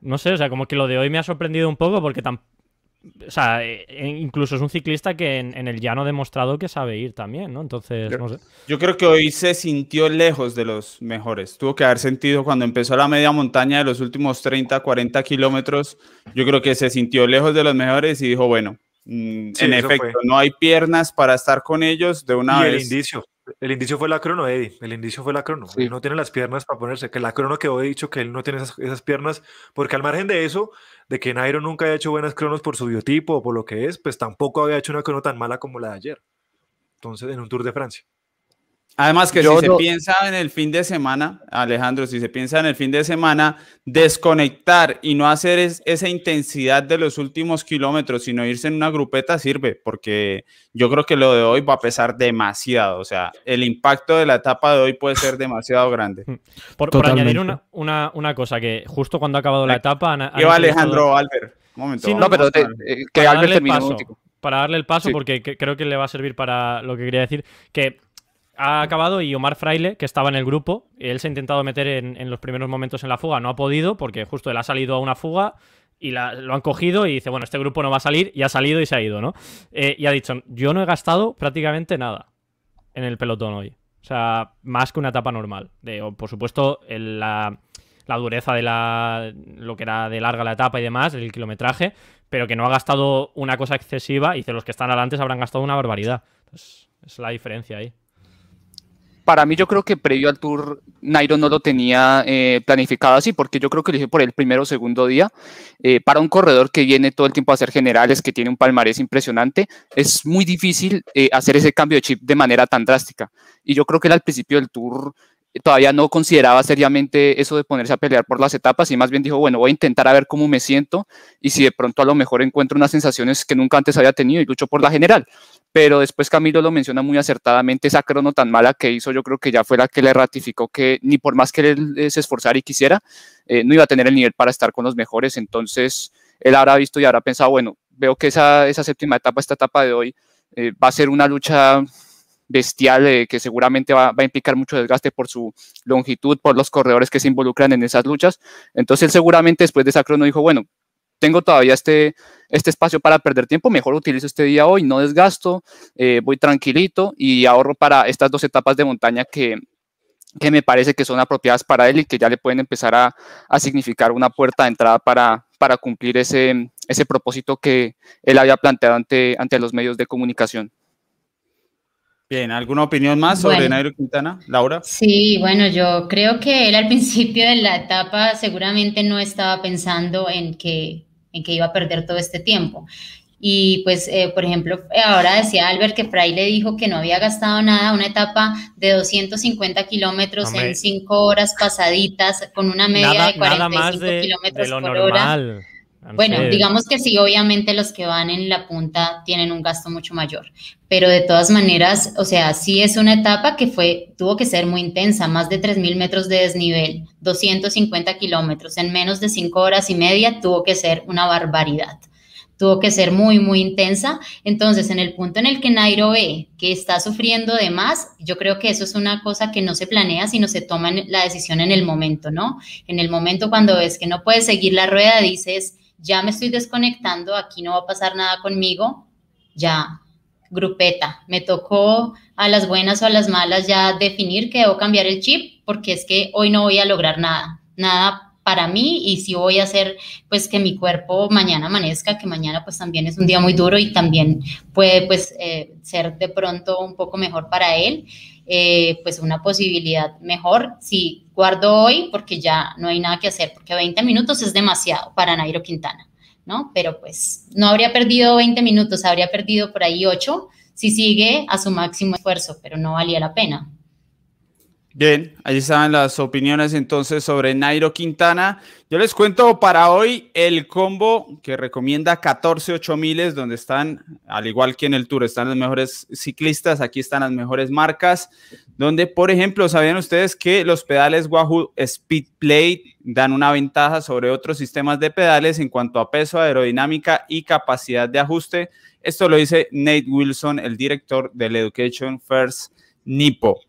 Speaker 5: no sé, o sea, como que lo de hoy me ha sorprendido un poco porque tam- o sea, eh, incluso es un ciclista que en, el llano ha demostrado que sabe ir también, ¿no? Entonces,
Speaker 3: yo,
Speaker 5: no sé.
Speaker 3: Yo creo que hoy se sintió lejos de los mejores. Tuvo que haber sentido cuando empezó la media montaña de los últimos 30, 40 kilómetros. Yo creo que se sintió lejos de los mejores y dijo, bueno, mm, en efecto, no hay piernas para estar con ellos de una vez.
Speaker 4: El indicio, el indicio fue la crono, Eddie. El indicio fue la crono. Él no tiene las piernas para ponerse. Que la crono quedó dicho que él no tiene esas, piernas. Porque al margen de eso, de que Nairo nunca haya hecho buenas cronos por su biotipo o por lo que es, pues tampoco había hecho una crono tan mala como la de ayer. Entonces, en un Tour de Francia.
Speaker 3: Además que si se piensa en el fin de semana, Alejandro, si se piensa en el fin de semana, desconectar y no hacer esa intensidad de los últimos kilómetros, sino irse en una grupeta sirve, porque yo creo que lo de hoy va a pesar demasiado, o sea, el impacto de la etapa de hoy puede ser demasiado grande.
Speaker 5: Por, añadir una, una, cosa, que justo cuando ha acabado la etapa...
Speaker 3: Yo, Alejandro, Albert, un momento.
Speaker 6: no, pero eh, que Albert termine
Speaker 5: para darle el paso, porque creo que le va a servir para lo que quería decir, que ha acabado y Omar Fraile, que estaba en el grupo, él se ha intentado meter en, los primeros momentos en la fuga, no ha podido porque justo él ha salido a una fuga y lo han cogido y dice, bueno, este grupo no va a salir y ha salido y se ha ido, ¿no? Eh, y ha dicho, yo no he gastado prácticamente nada en el pelotón hoy. O sea, más que una etapa normal. Por supuesto, la, dureza de la, lo que era de larga la etapa y demás, el kilometraje, pero que no ha gastado una cosa excesiva y dice, los que están adelante habrán gastado una barbaridad. Entonces, es la diferencia ahí
Speaker 6: para mí yo creo que previo al tour Nairo no lo tenía eh, planificado así, porque yo creo que lo hice por el primero o segundo día. Eh, para un corredor que viene todo el tiempo a hacer generales, que tiene un palmarés impresionante, es muy difícil eh, hacer ese cambio de chip de manera tan drástica. Y yo creo que él al principio del tour todavía no consideraba seriamente eso de ponerse a pelear por las etapas y más bien dijo, bueno, voy a intentar a ver cómo me siento y si de pronto a lo mejor encuentro unas sensaciones que nunca antes había tenido y lucho por la general. Pero después Camilo lo menciona muy acertadamente, esa crono tan mala que hizo yo creo que ya fue la que le ratificó que ni por más que él se esforzara y quisiera, eh, no iba a tener el nivel para estar con los mejores. Entonces él habrá visto y habrá pensado, bueno, veo que esa, séptima etapa, esta etapa de hoy, eh, va a ser una lucha bestial eh, que seguramente va, a implicar mucho desgaste por su longitud, por los corredores que se involucran en esas luchas. Entonces él seguramente después de esa crono dijo, bueno, tengo todavía este, este espacio para perder tiempo, mejor utilizo este día hoy, no desgasto, eh, voy tranquilito y ahorro para estas dos etapas de montaña que, que me parece que son apropiadas para él y que ya le pueden empezar a, a significar una puerta de entrada para, para cumplir ese, ese propósito que él había planteado ante, ante los medios de comunicación.
Speaker 3: Bien, ¿alguna opinión más sobre Nairo Quintana, Laura?
Speaker 7: Sí, bueno, yo creo que él al principio de la etapa seguramente no estaba pensando en que, en que iba a perder todo este tiempo. Y pues, eh, por ejemplo, ahora decía Albert que le dijo que no había gastado nada, una etapa de 250 kilómetros en 5 horas pasaditas con una media de 45 kilómetros por normal. hora. Bueno, digamos que sí, obviamente los que van en la punta tienen un gasto mucho mayor, pero de todas maneras, o sea, sí es una etapa que fue, tuvo que ser muy intensa, más de 3.000 metros de desnivel, 250 kilómetros en menos de 5 horas y media, tuvo que ser una barbaridad. Tuvo que ser muy, muy intensa. Entonces, en el punto en el que Nairo ve que está sufriendo de más, yo creo que eso es una cosa que no se planea, sino se toma la decisión en el momento, ¿no? En el momento cuando ves que no puedes seguir la rueda, dices, ya me estoy desconectando, aquí no va a pasar nada conmigo, ya, grupeta, me tocó a las buenas o a las malas ya definir que debo cambiar el chip porque es que hoy no voy a lograr nada, nada para mí y si voy a hacer pues que mi cuerpo mañana amanezca, que mañana pues también es un día muy duro y también puede pues eh, ser de pronto un poco mejor para él. Eh, pues una posibilidad mejor si guardo hoy porque ya no hay nada que hacer, porque 20 minutos es demasiado para Nairo Quintana, ¿no? Pero pues no habría perdido 20 minutos, habría perdido por ahí 8 si sigue a su máximo esfuerzo, pero no valía la pena.
Speaker 3: Bien, ahí están las opiniones entonces sobre Nairo Quintana. Yo les cuento para hoy el combo que recomienda 14 miles, donde están, al igual que en el Tour, están los mejores ciclistas, aquí están las mejores marcas, donde, por ejemplo, ¿sabían ustedes que los pedales Wahoo Speed Plate dan una ventaja sobre otros sistemas de pedales en cuanto a peso, aerodinámica y capacidad de ajuste? Esto lo dice Nate Wilson, el director del Education First Nippo.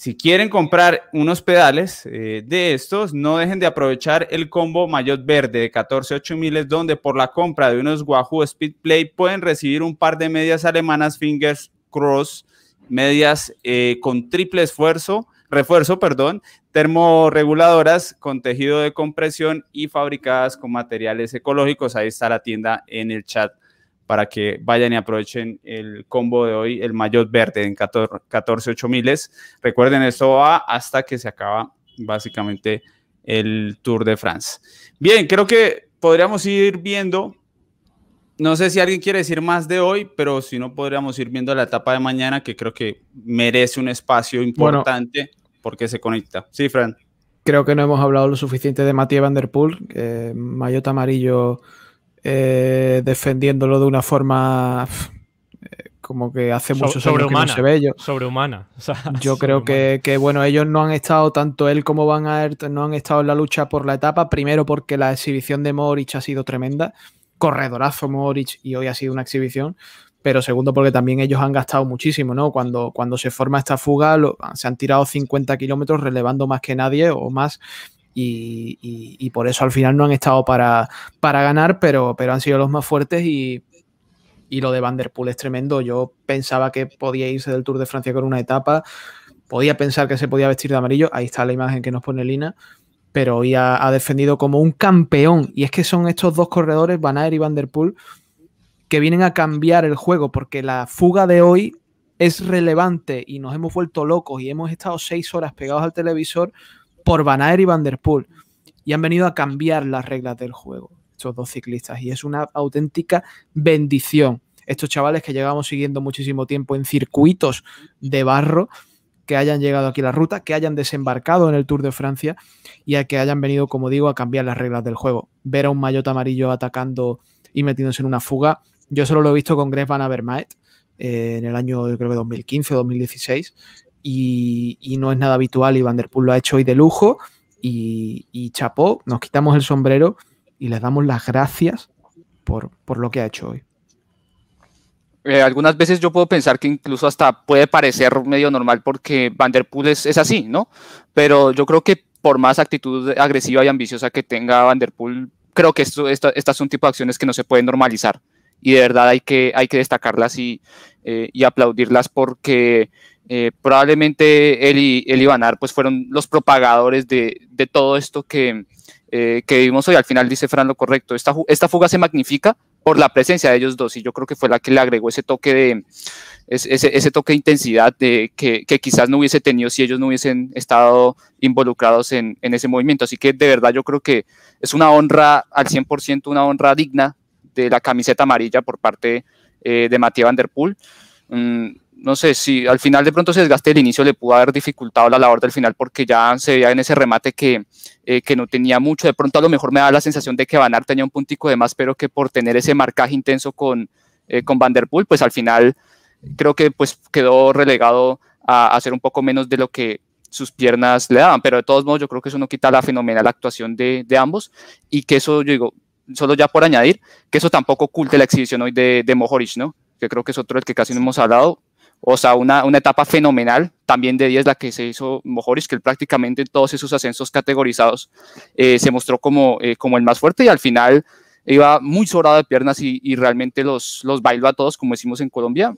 Speaker 3: Si quieren comprar unos pedales eh, de estos, no dejen de aprovechar el combo Mayotte Verde de 14.8 miles, donde por la compra de unos Wahoo Speedplay pueden recibir un par de medias alemanas Fingers Cross, medias eh, con triple esfuerzo, refuerzo, perdón, termorreguladoras con tejido de compresión y fabricadas con materiales ecológicos. Ahí está la tienda en el chat para que vayan y aprovechen el combo de hoy, el maillot verde en 14, 8 miles. Recuerden, esto va hasta que se acaba básicamente el Tour de France. Bien, creo que podríamos ir viendo, no sé si alguien quiere decir más de hoy, pero si no, podríamos ir viendo la etapa de mañana, que creo que merece un espacio importante porque se conecta. Sí, Fran.
Speaker 8: Creo que no hemos hablado lo suficiente de Matías Van Der Poel, maillot amarillo eh, defendiéndolo de una forma eh, como que hace muchos años que no se ve.
Speaker 5: Sobrehumana.
Speaker 8: yo creo que, bueno, ellos no han estado, tanto él como Van Aert, no han estado en la lucha por la etapa, primero porque la exhibición de Moritz ha sido tremenda, corredorazo Moritz y hoy ha sido una exhibición, pero segundo porque también ellos han gastado muchísimo, ¿no? Cuando, cuando se forma esta fuga se han tirado 50 kilómetros relevando más que nadie o más y, por eso al final no han estado para, para ganar, pero, pero han sido los más fuertes y, lo de Van Der Poel es tremendo. Yo pensaba que podía irse del Tour de Francia con una etapa, podía pensar que se podía vestir de amarillo, ahí está la imagen que nos pone Lina, pero hoy ha, defendido como un campeón y es que son estos dos corredores, Van Aert y Van Der Poel, que vienen a cambiar el juego porque la fuga de hoy es relevante y nos hemos vuelto locos y hemos estado seis horas pegados al televisor por Van Aert y Van Der Poel y han venido a cambiar las reglas del juego, estos dos ciclistas, y es una auténtica bendición. Estos chavales que llevamos siguiendo muchísimo tiempo en circuitos de barro, que hayan llegado aquí a la ruta, que hayan desembarcado en el Tour de Francia y a que hayan venido, como digo, a cambiar las reglas del juego. Ver a un maillot amarillo atacando y metiéndose en una fuga, yo solo lo he visto con Greg Van Avermaet eh, en el año, creo que 2015 o 2016, y, no es nada habitual y Van Der Poel lo ha hecho hoy de lujo y, chapó, nos quitamos el sombrero y les damos las gracias por, lo que ha hecho hoy.
Speaker 6: Eh, algunas veces yo puedo pensar que incluso hasta puede parecer medio normal porque Van Der Poel es, así, ¿no? Pero yo creo que por más actitud agresiva y ambiciosa que tenga Van Der Poel, creo que esto, estas son tipo de acciones que no se pueden normalizar y de verdad hay que, hay que destacarlas y, eh, y aplaudirlas porque eh, probablemente él y, él pues fueron los propagadores de, de todo esto que, eh, que, vimos hoy. Al final dice Fran lo correcto. Esta, esta fuga se magnifica por la presencia de ellos dos y yo creo que fue la que le agregó ese toque de, ese, ese toque de intensidad de, que, que, quizás no hubiese tenido si ellos no hubiesen estado involucrados en, en, ese movimiento. Así que de verdad yo creo que es una honra al 100%, una honra digna de la camiseta amarilla por parte eh, de Matías Van Der Poel. Mm, no sé si al final de pronto se desgaste el inicio, le pudo haber dificultado la labor del final porque ya se veía en ese remate que, eh, que no tenía mucho. De pronto a lo mejor me da la sensación de que Van Aert tenía un puntico de más, pero que por tener ese marcaje intenso con, eh, con Van Der Poel, pues al final creo que pues quedó relegado a hacer un poco menos de lo que sus piernas le daban, pero de todos modos yo creo que eso no quita la fenomenal actuación de, de ambos y que eso, yo digo, solo ya por añadir, que eso tampoco oculte la exhibición hoy de, de Mohoric, ¿no? Que creo que es otro del que casi no hemos hablado, o sea, una, una, etapa fenomenal, también de 10 la que se hizo Mojoris, que él prácticamente en todos esos ascensos categorizados eh, se mostró como, eh, como el más fuerte y al final iba muy sobrado de piernas y, realmente los, los bailó a todos, como decimos en Colombia,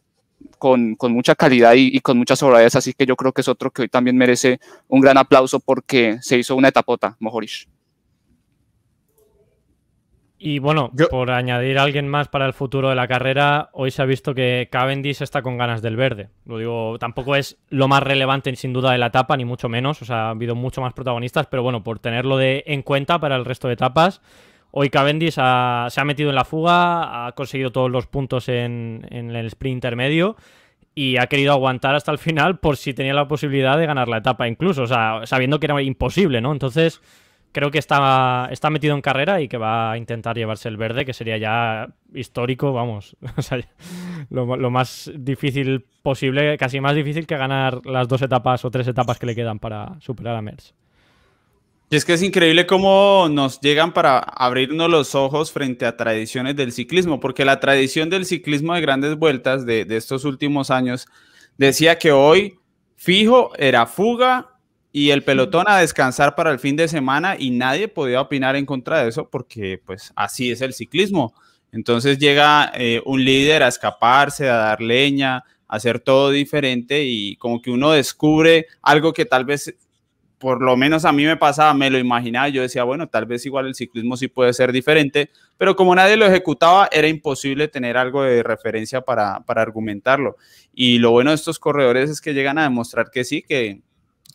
Speaker 6: con, con mucha calidad y, con mucha sobriedad. Así que yo creo que es otro que hoy también merece un gran aplauso porque se hizo una etapota, Mojoris.
Speaker 5: Y bueno, por añadir a alguien más para el futuro de la carrera, hoy se ha visto que Cavendish está con ganas del verde. Lo digo, tampoco es lo más relevante sin duda de la etapa, ni mucho menos. O sea, ha habido mucho más protagonistas, pero bueno, por tenerlo de, en cuenta para el resto de etapas, hoy Cavendish se ha metido en la fuga, ha conseguido todos los puntos en, en el sprint intermedio y ha querido aguantar hasta el final por si tenía la posibilidad de ganar la etapa incluso, o sea, sabiendo que era imposible, ¿no? Entonces creo que está, está metido en carrera y que va a intentar llevarse el verde, que sería ya histórico, vamos, lo, más difícil posible, casi más difícil que ganar las dos etapas o tres etapas que le quedan para superar a Merckx.
Speaker 3: Y es que es increíble cómo nos llegan para abrirnos los ojos frente a tradiciones del ciclismo, porque la tradición del ciclismo de grandes vueltas de estos últimos años decía que hoy fijo era fuga y el pelotón a descansar para el fin de semana y nadie podía opinar en contra de eso porque pues así es el ciclismo. Entonces llega eh, un líder a escaparse, a dar leña, a hacer todo diferente y como que uno descubre algo que tal vez por lo menos a mí me pasaba, me lo imaginaba, yo decía, bueno, tal vez igual el ciclismo sí puede ser diferente, pero como nadie lo ejecutaba, era imposible tener algo de referencia para, para argumentarlo. Y lo bueno de estos corredores es que llegan a demostrar que sí, que,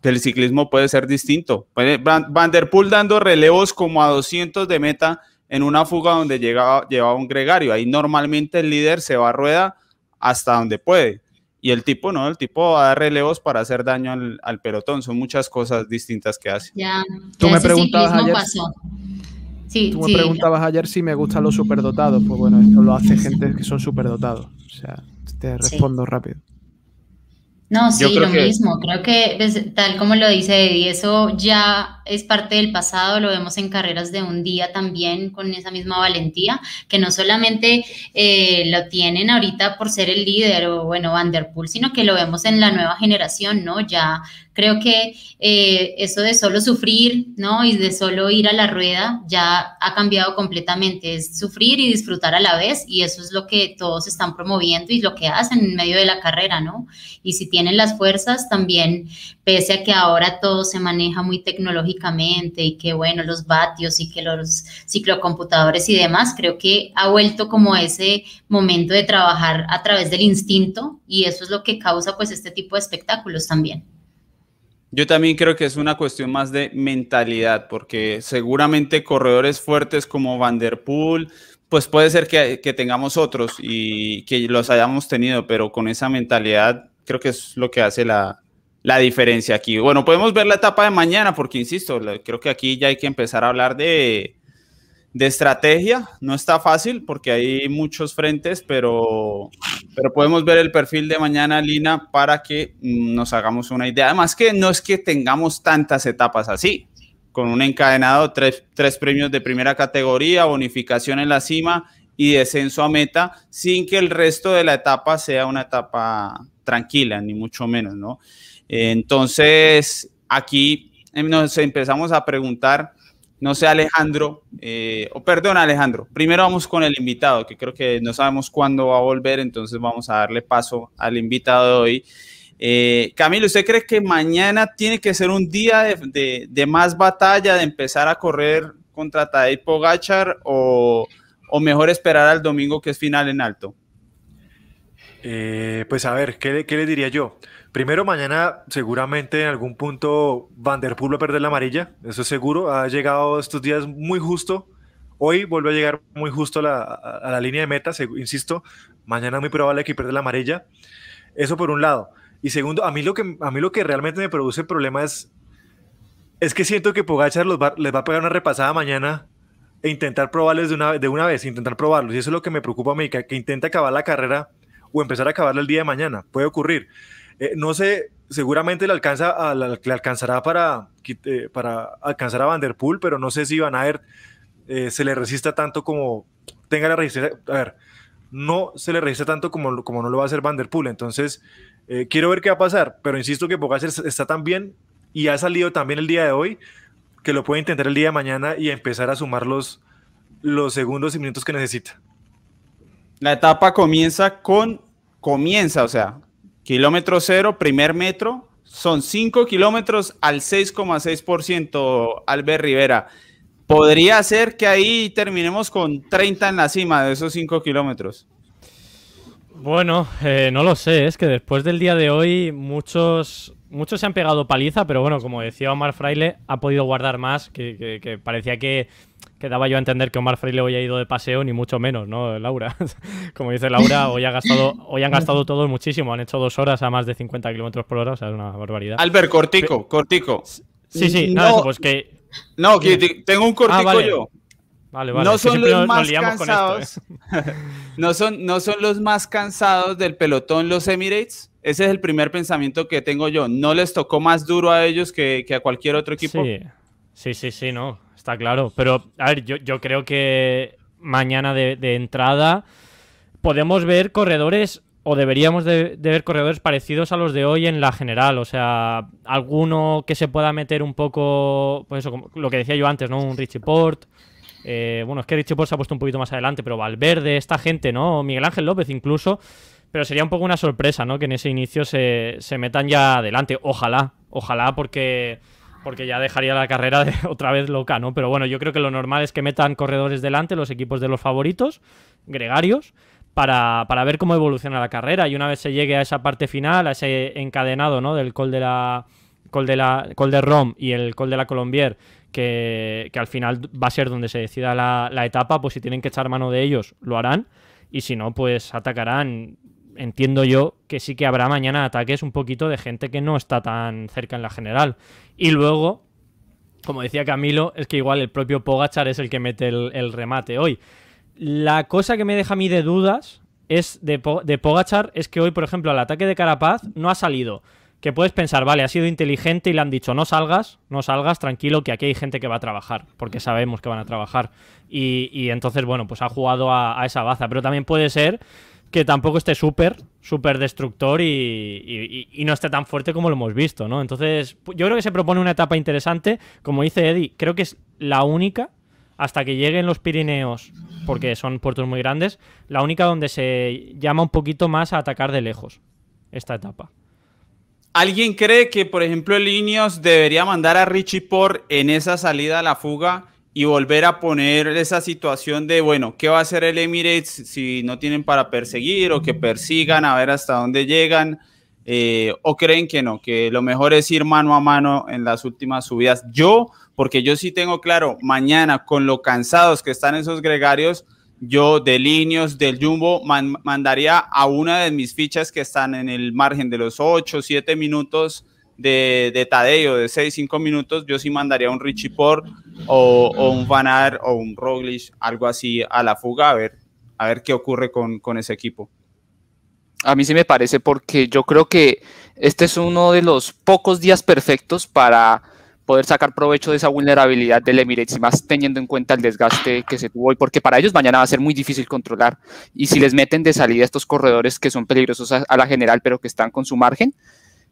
Speaker 3: que el ciclismo puede ser distinto. Van, der Poel dando relevos como a 200 de meta en una fuga donde llegaba, llevaba un gregario. Ahí normalmente el líder se va a rueda hasta donde puede. Y el tipo no, el tipo va a dar relevos para hacer daño al, pelotón. Son muchas cosas distintas que hace.
Speaker 7: Ya,
Speaker 8: Tú me preguntabas ayer. Tú me preguntabas ayer si me gustan los superdotados. Pues bueno, esto lo hace gente que son superdotados. O sea, te respondo rápido.
Speaker 7: No, sí, lo mismo. Creo que tal como lo dice Eddie, eso ya es parte del pasado, lo vemos en carreras de un día también con esa misma valentía, que no solamente eh, lo tienen ahorita por ser el líder o bueno, Vanderpool, sino que lo vemos en la nueva generación, ¿no? Ya creo que eh, eso de solo sufrir, ¿no? Y de solo ir a la rueda ya ha cambiado completamente. Es sufrir y disfrutar a la vez y eso es lo que todos están promoviendo y lo que hacen en medio de la carrera, ¿no? Y si tienen las fuerzas también, pese a que ahora todo se maneja muy tecnológicamente y que, bueno, los vatios y que los ciclocomputadores y demás, creo que ha vuelto como ese momento de trabajar a través del instinto y eso es lo que causa pues este tipo de espectáculos también.
Speaker 3: Yo también creo que es una cuestión más de mentalidad, porque seguramente corredores fuertes como Van Der Poel, pues puede ser que, tengamos otros y que los hayamos tenido, pero con esa mentalidad creo que es lo que hace la, la diferencia aquí. Bueno, podemos ver la etapa de mañana, porque insisto, creo que aquí ya hay que empezar a hablar de, de estrategia. No está fácil porque hay muchos frentes, pero, pero podemos ver el perfil de mañana, Lina, para que mm, nos hagamos una idea. Además que no es que tengamos tantas etapas así, con un encadenado, tres, tres premios de primera categoría, bonificación en la cima y descenso a meta, sin que el resto de la etapa sea una etapa tranquila, ni mucho menos, ¿no? Entonces, aquí em, nos empezamos a preguntar no sé, Alejandro, eh, o perdón, Alejandro. Primero vamos con el invitado, que creo que no sabemos cuándo va a volver, entonces vamos a darle paso al invitado de hoy. Eh, Camilo, ¿usted cree que mañana tiene que ser un día de, más batalla, de empezar a correr contra Tadej Pogachar o, o, mejor esperar al domingo que es final en alto?
Speaker 4: Eh, pues a ver, ¿qué, ¿qué le diría yo? Primero, mañana seguramente en algún punto Van Der Poel va a perder la amarilla, eso es seguro. Ha llegado estos días muy justo. Hoy vuelve a llegar muy justo a la, línea de meta, insisto. Mañana es muy probable que pierda la amarilla. Eso por un lado. Y segundo, a mí lo que, a mí lo que realmente me produce problema es, es que siento que Pogachar les va a pegar una repasada mañana e intentar probarles de una, de una vez, intentar probarlos. Y eso es lo que me preocupa a mí, que, que intente acabar la carrera o empezar a acabarla el día de mañana. Puede ocurrir. Eh, no sé, seguramente le, alcanza le alcanzará para, eh, para alcanzar a Vanderpool, pero no sé si Van Aert eh, se le resista tanto como tenga la resistencia. A ver, no se le resiste tanto como, como no lo va a hacer Vanderpool. Entonces, quiero ver qué va a pasar, pero insisto que Pogacar está tan bien y ha salido también el día de hoy que lo puede intentar el día de mañana y empezar a sumar los, los segundos y minutos que necesita.
Speaker 3: La etapa comienza con, comienza, o sea, Kilómetro cero, primer metro, son 5 kilómetros al 6,6%, Albert Rivera. ¿Podría ser que ahí terminemos con 30 en la cima de esos 5 kilómetros?
Speaker 5: Bueno, eh, no lo sé, es que después del día de hoy muchos, muchos se han pegado paliza, pero bueno, como decía Omar Fraile, ha podido guardar más, que parecía que que daba yo a entender que Omar Freire hoy ha ido de paseo, ni mucho menos, ¿no, Laura? Como dice Laura, hoy, ha gastado, hoy han gastado todos muchísimo, han hecho dos horas a más de 50 kilómetros por hora, o sea, es una barbaridad.
Speaker 3: Albert, cortico, cortico.
Speaker 5: Sí, sí, no, pues que...
Speaker 3: No, que tengo un cortico ah, yo.
Speaker 5: Vale, vale.
Speaker 3: No son los más cansados. ¿eh? no, son, no son los más cansados del pelotón los Emirates. Ese es el primer pensamiento que tengo yo. ¿No les tocó más duro a ellos que, que a cualquier otro equipo?
Speaker 5: Sí, sí, sí, sí no está claro. Pero, a ver, yo, creo que mañana de, entrada podemos ver corredores o deberíamos de, ver corredores parecidos a los de hoy en la general. O sea, alguno que se pueda meter un poco, pues eso, como lo que decía yo antes, ¿no? Un Richie Port. Eh, bueno, es que Richie Port se ha puesto un poquito más adelante, pero Valverde, esta gente, ¿no? Miguel Ángel López incluso. Pero sería un poco una sorpresa, ¿no? Que en ese inicio se, se metan ya adelante. Ojalá, ojalá, porque porque ya dejaría la carrera otra vez loca, ¿no? Pero bueno, yo creo que lo normal es que metan corredores delante los equipos de los favoritos, gregarios, para, ver cómo evoluciona la carrera. Y una vez se llegue a esa parte final, a ese encadenado, ¿no? Del col de la. Col de la. Col de Rom y el col de la Colombier, que, al final va a ser donde se decida la, etapa, pues si tienen que echar mano de ellos, lo harán. Y si no, pues atacarán entiendo yo que sí que habrá mañana ataques un poquito de gente que no está tan cerca en la general. Y luego, como decía Camilo, es que igual el propio Pogachar es el que mete el, remate hoy. La cosa que me deja a mí de dudas es de, de Pogachar es que hoy, por ejemplo, al ataque de Carapaz no ha salido. Que puedes pensar, vale, ha sido inteligente y le han dicho, no salgas, no salgas, tranquilo, que aquí hay gente que va a trabajar, porque sabemos que van a trabajar. Y, entonces, bueno, pues ha jugado a, esa baza. Pero también puede ser que tampoco esté súper, súper destructor y, no esté tan fuerte como lo hemos visto, ¿no? Entonces, yo creo que se propone una etapa interesante. Como dice Eddie, creo que es la única, hasta que lleguen los Pirineos, porque son puertos muy grandes, la única donde se llama un poquito más a atacar de lejos esta etapa.
Speaker 3: ¿Alguien cree que, por ejemplo, el Ineos debería mandar a Richie por en esa salida a la fuga? y volver a poner esa situación de, bueno, ¿qué va a hacer el Emirates si no tienen para perseguir o que persigan a ver hasta dónde llegan? Eh, ¿O creen que no? Que lo mejor es ir mano a mano en las últimas subidas. Yo, porque yo sí tengo claro, mañana con lo cansados que están esos gregarios, yo de líneas del Jumbo mandaría a una de mis fichas que están en el margen de los 8, 7 minutos de, de Tadeo de 6-5 minutos, yo sí mandaría un Richie Port o, un Van Aert o un Roglic, algo así a la fuga, a ver, a ver qué ocurre con, con ese equipo.
Speaker 6: A mí sí me parece porque yo creo que este es uno de los pocos días perfectos para poder sacar provecho de esa vulnerabilidad del Emirates y más teniendo en cuenta el desgaste que se tuvo hoy, porque para ellos mañana va a ser muy difícil controlar. Y si les meten de salida estos corredores que son peligrosos a, a la general, pero que están con su margen,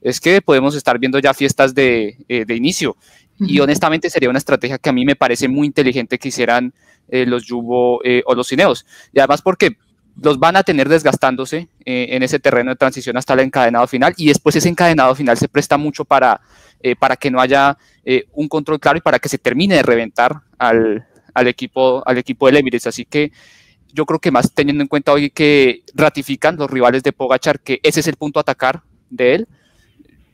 Speaker 6: es que podemos estar viendo ya fiestas de, eh, inicio. Y honestamente sería una estrategia que a mí me parece muy inteligente que hicieran eh, los Yubo eh, o los Cineos. Y además porque los van a tener desgastándose en ese terreno de transición hasta el encadenado final y después ese encadenado final se presta mucho para, para que no haya un control claro y para que se termine de reventar al, al, equipo, al equipo del Emirates. Así que yo creo que más teniendo en cuenta hoy que ratifican los rivales de Pogachar que ese es el punto a atacar de él,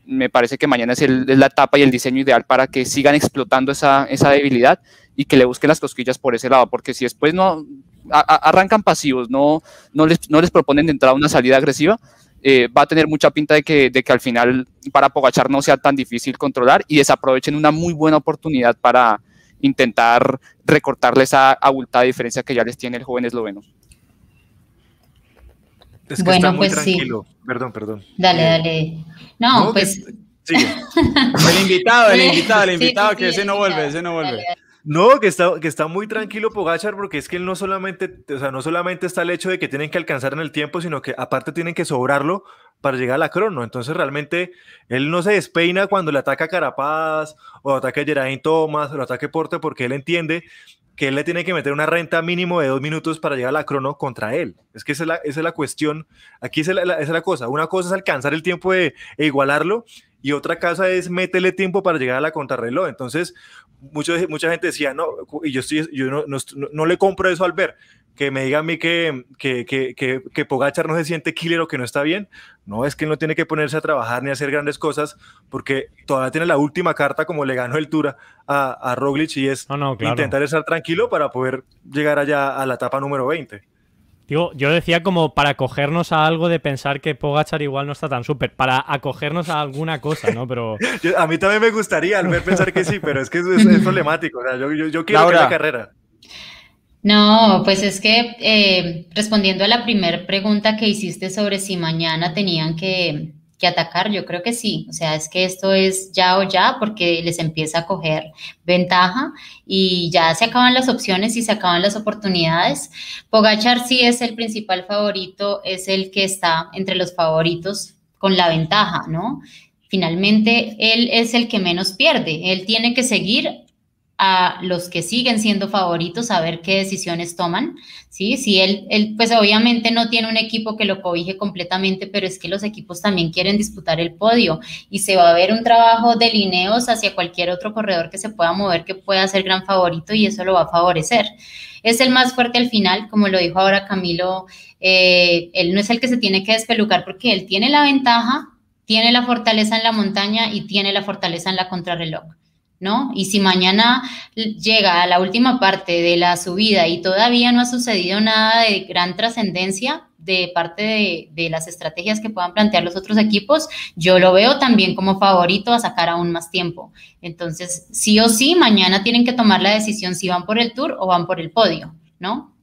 Speaker 6: me parece que mañana es, la etapa y el diseño ideal para que sigan explotando esa, debilidad y que le busquen las cosquillas por ese lado, porque si después no arrancan pasivos, no, no, les, no les proponen de entrada una salida agresiva, eh, va a tener mucha pinta de que, de que al final para Pogachar no sea tan difícil controlar y desaprovechen una muy buena oportunidad para intentar recortarle esa abultada diferencia que ya les tiene el joven esloveno.
Speaker 4: Es que bueno, está muy pues tranquilo. Perdón, perdón.
Speaker 7: Dale, dale. No, pues.
Speaker 3: el invitado, el invitado, el invitado, que ese no vuelve, ese no vuelve.
Speaker 4: No, que está, que está muy tranquilo Pogachar porque es que él no solamente, o sea, no solamente está el hecho de que tienen que alcanzar en el tiempo, sino que aparte tienen que sobrarlo para llegar a la crono. Entonces realmente él no se despeina cuando le ataca Carapaz o ataca Geraint Thomas o le ataque Porte porque él entiende que él le tiene que meter una renta mínimo de dos minutos para llegar a la crono contra él. Es que esa es la, es la cuestión. Aquí es la, es la, cosa. Una cosa es alcanzar el tiempo de e igualarlo y otra cosa es meterle tiempo para llegar a la contrarreloj. Entonces, mucho, mucha gente decía, no, y yo, estoy, yo no, no, no le compro eso al ver que me diga a mí que, que, que, que, Pogachar no se siente killer o que no está bien. No, es que él no tiene que ponerse a trabajar ni a hacer grandes cosas porque todavía tiene la última carta como le ganó el Tura a, a Roglic y es intentar estar tranquilo para poder llegar allá a la etapa número 20.
Speaker 5: Digo, yo decía como para acogernos a algo de pensar que Pogachar igual no está tan súper, para acogernos a alguna cosa, ¿no? Pero...
Speaker 4: a mí también me gustaría al ver pensar que sí, pero es que es, problemático. O sea, yo, yo, quiero que la carrera.
Speaker 7: No, pues es que eh, respondiendo a la primera pregunta que hiciste sobre si mañana tenían que, que atacar, yo creo que sí. O sea, es que esto es ya o ya porque les empieza a coger ventaja y ya se acaban las opciones y se acaban las oportunidades. Pogachar sí es el principal favorito, es el que está entre los favoritos con la ventaja, ¿no? Finalmente, él es el que menos pierde. Él tiene que seguir a los que siguen siendo favoritos a ver qué decisiones toman, ¿sí? Si él, él, pues obviamente no tiene un equipo que lo cobije completamente, pero es que los equipos también quieren disputar el podio y se va a ver un trabajo de lineos hacia cualquier otro corredor que se pueda mover que pueda ser gran favorito y eso lo va a favorecer. Es el más fuerte al final, como lo dijo ahora Camilo, eh, él no es el que se tiene que despelucar porque él tiene la ventaja, tiene la fortaleza en la montaña y tiene la fortaleza en la contrarreloj. ¿No? Y si mañana llega a la última parte de la subida y todavía no ha sucedido nada de gran trascendencia de parte de, las estrategias que puedan plantear los otros equipos, yo lo veo también como favorito a sacar aún más tiempo. Entonces, sí o sí, mañana tienen que tomar la decisión si van por el tour o van por el podio, ¿no?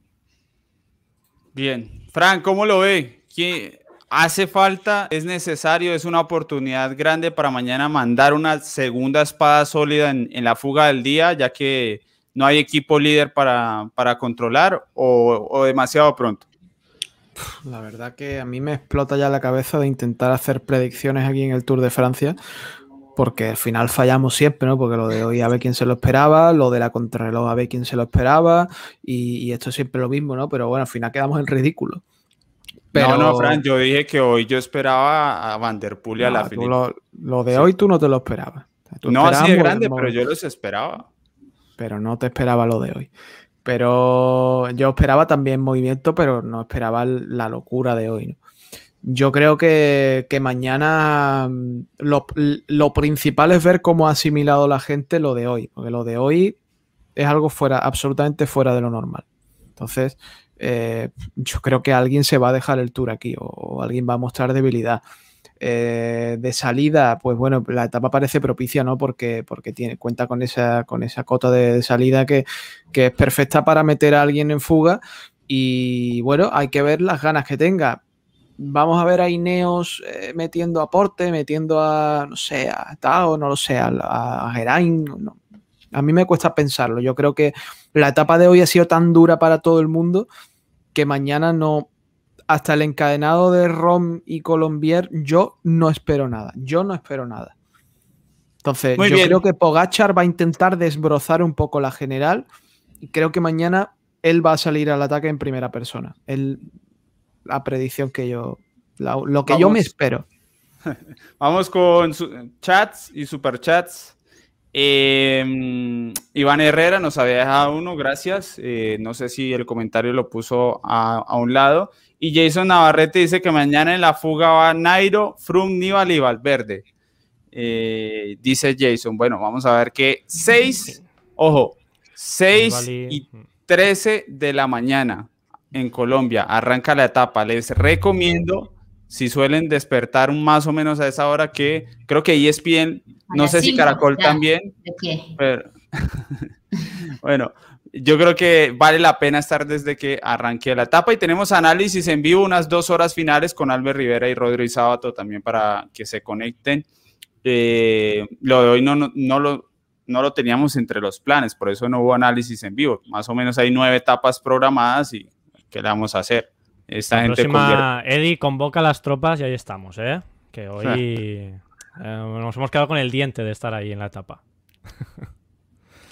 Speaker 3: Bien. Fran, ¿cómo lo ve? ¿Quién, hace falta, es necesario, es una oportunidad grande para mañana mandar una segunda espada sólida en, la fuga del día, ya que no hay equipo líder para, controlar o, demasiado pronto.
Speaker 8: La verdad que a mí me explota ya la cabeza de intentar hacer predicciones aquí en el Tour de Francia, porque al final fallamos siempre, ¿no? Porque lo de hoy a ver quién se lo esperaba, lo de la contrarreloj a ver quién se lo esperaba, y, y esto es siempre lo mismo, ¿no? Pero bueno, al final quedamos en ridículo.
Speaker 3: No, no, Fran, yo dije que hoy yo esperaba a Vanderpool y a la
Speaker 8: final. Lo, de hoy tú no te lo esperabas.
Speaker 3: no así de grande, pero yo los esperaba.
Speaker 8: Pero no te esperaba lo de hoy. Pero yo esperaba también movimiento, pero no esperaba la locura de hoy. Yo creo que, mañana mm, lo, lo, principal es ver cómo ha asimilado la gente lo de hoy, porque lo de hoy es algo fuera, absolutamente fuera de lo normal. Entonces, eh, yo creo que alguien se va a dejar el tour aquí o, alguien va a mostrar debilidad. Eh, de salida, pues bueno, la etapa parece propicia, ¿no? Porque, porque tiene, cuenta con esa, con esa cota de, salida que, es perfecta para meter a alguien en fuga. Y bueno, hay que ver las ganas que tenga. Vamos a ver a Ineos eh, metiendo aporte, metiendo a, no sé, a Tao, no lo sé, a, a Geraint. A mí me cuesta pensarlo. Yo creo que la etapa de hoy ha sido tan dura para todo el mundo que mañana no, hasta el encadenado de Rom y Colombier, yo no espero nada. Yo no espero nada. Entonces, yo creo que Pogachar va a intentar desbrozar un poco la general y creo que mañana él va a salir al ataque en primera persona. la predicción que yo, lo que yo me espero.
Speaker 3: Vamos con chats y superchats. Eh, Iván Herrera nos había dejado uno, gracias. Eh, no sé si el comentario lo puso a, un lado. Y Jason Navarrete dice que mañana en la fuga va Nairo, Frum, Nibali y Valverde. Eh, dice Jason, bueno, vamos a ver que 6, ojo, 6 y 13 de la mañana en Colombia arranca la etapa. Les recomiendo si suelen despertar más o menos a esa hora que creo que ESPN, no sé si Caracol también, pero bueno, yo creo que vale la pena estar desde que arranque la etapa y tenemos análisis en vivo unas dos horas finales con Albert Rivera y Rodri Sábato también para que se conecten. Eh, lo de hoy no, no, lo, no lo teníamos entre los planes, por eso no hubo análisis en vivo. Más o menos hay nueve etapas programadas y ¿qué le vamos a hacer?
Speaker 5: Esta gente próxima, Eddie convoca a las tropas y ahí estamos, ¿eh? Que hoy eh, nos hemos quedado con el diente de estar ahí en la etapa.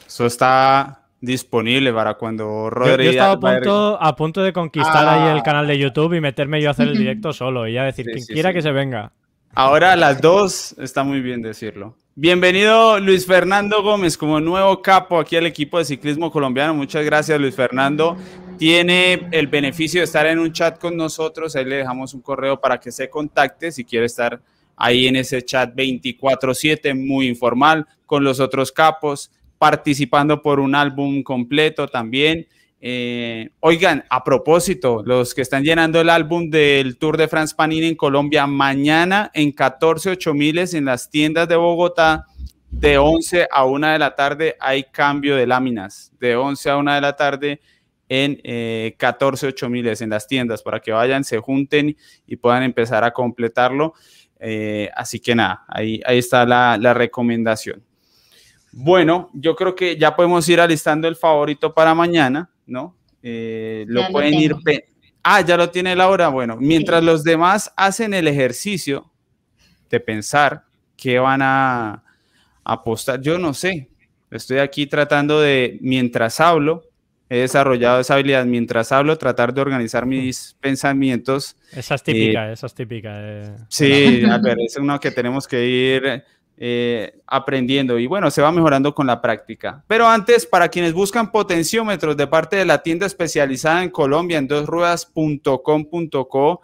Speaker 3: Eso está disponible para cuando
Speaker 5: Rodri. Yo, estaba a punto, a punto de conquistar ahí el ah. canal de YouTube y meterme yo a hacer el directo solo y ya decir, quien quiera que se venga.
Speaker 3: Ahora las dos, está muy bien decirlo. Bienvenido Luis Fernando Gómez como nuevo capo aquí al equipo de ciclismo colombiano. Muchas gracias Luis Fernando tiene el beneficio de estar en un chat con nosotros. Ahí le dejamos un correo para que se contacte si quiere estar ahí en ese chat 24/7, muy informal, con los otros capos, participando por un álbum completo también. Eh, oigan, a propósito, los que están llenando el álbum del Tour de France Panini en Colombia, mañana en 14 miles en las tiendas de Bogotá, de 11 a 1 de la tarde hay cambio de láminas. De 11 a 1 de la tarde en eh, 14 miles en las tiendas para que vayan, se junten y puedan empezar a completarlo. Eh, así que nada, ahí, ahí está la, la, recomendación. Bueno, yo creo que ya podemos ir alistando el favorito para mañana, ¿no? Eh, lo
Speaker 7: Ya lo
Speaker 3: pueden ir... Ah, ya lo tiene Laura. Bueno, mientras los demás hacen el ejercicio de pensar qué van a apostar, yo no sé. Estoy aquí tratando de, mientras hablo, he desarrollado esa habilidad, mientras hablo, tratar de organizar mis pensamientos
Speaker 5: Esa es típica, esa es típica. eh.
Speaker 3: Sí, Albert, es uno que tenemos que ir eh, aprendiendo y bueno, se va mejorando con la práctica. Pero antes, para quienes buscan potenciómetros de parte de la tienda especializada en Colombia, en dosruedas.com.co,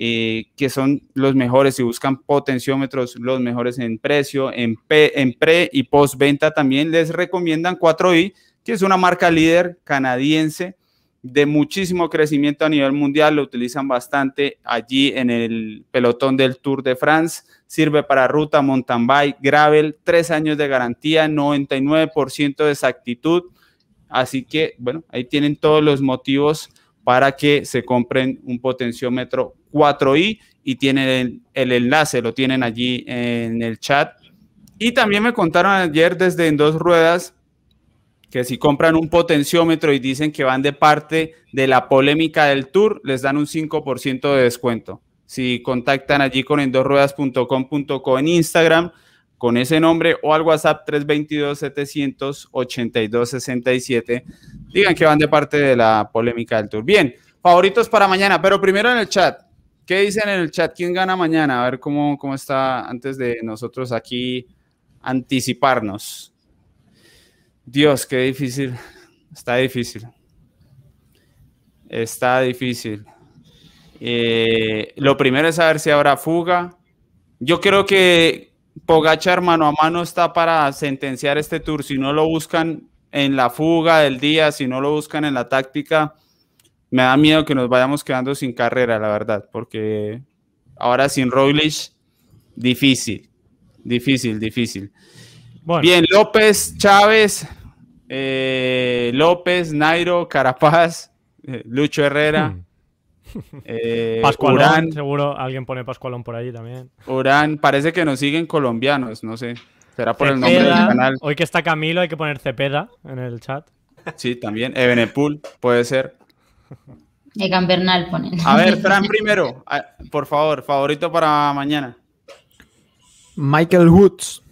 Speaker 3: eh, que son los mejores si buscan potenciómetros, los mejores en precio, en, en pre y postventa también les recomiendan 4i, que es una marca líder canadiense de muchísimo crecimiento a nivel mundial, lo utilizan bastante allí en el pelotón del Tour de France, sirve para ruta, mountain bike, gravel, tres años de garantía, 99% de exactitud, así que bueno, ahí tienen todos los motivos para que se compren un potenciómetro 4i y tienen el, el enlace, lo tienen allí en el chat. Y también me contaron ayer desde en dos ruedas que si compran un potenciómetro y dicen que van de parte de la polémica del tour, les dan un 5% de descuento. Si contactan allí con endosruedas.com.co en Instagram con ese nombre o al WhatsApp 322-782-6267, digan que van de parte de la polémica del tour. Bien, favoritos para mañana, pero primero en el chat. ¿Qué dicen en el chat? ¿Quién gana mañana? A ver cómo, cómo está antes de nosotros aquí anticiparnos. Dios, qué difícil. Está difícil. Está difícil. Eh, lo primero es saber si habrá fuga. Yo creo que Pogachar mano a mano está para sentenciar este tour. Si no lo buscan en la fuga del día, si no lo buscan en la táctica, me da miedo que nos vayamos quedando sin carrera, la verdad, porque ahora sin Roglic, difícil, difícil, difícil.
Speaker 5: Bueno,
Speaker 3: Bien, López, Chávez, eh, López, Nairo, Carapaz, eh, Lucho Herrera,
Speaker 5: hmm.
Speaker 3: eh,
Speaker 5: Pascualón,
Speaker 3: Urán,
Speaker 5: seguro alguien pone Pascualón por ahí también.
Speaker 3: Urán, parece que nos siguen colombianos, no sé. Será por el nombre del canal.
Speaker 5: Hoy que está Camilo hay que poner Cepeda en el chat.
Speaker 3: Sí, también. Ebenepul, puede ser.
Speaker 7: Egan Bernal ponen.
Speaker 3: A ver, Fran primero, por favor, favorito para mañana.
Speaker 8: Michael Woods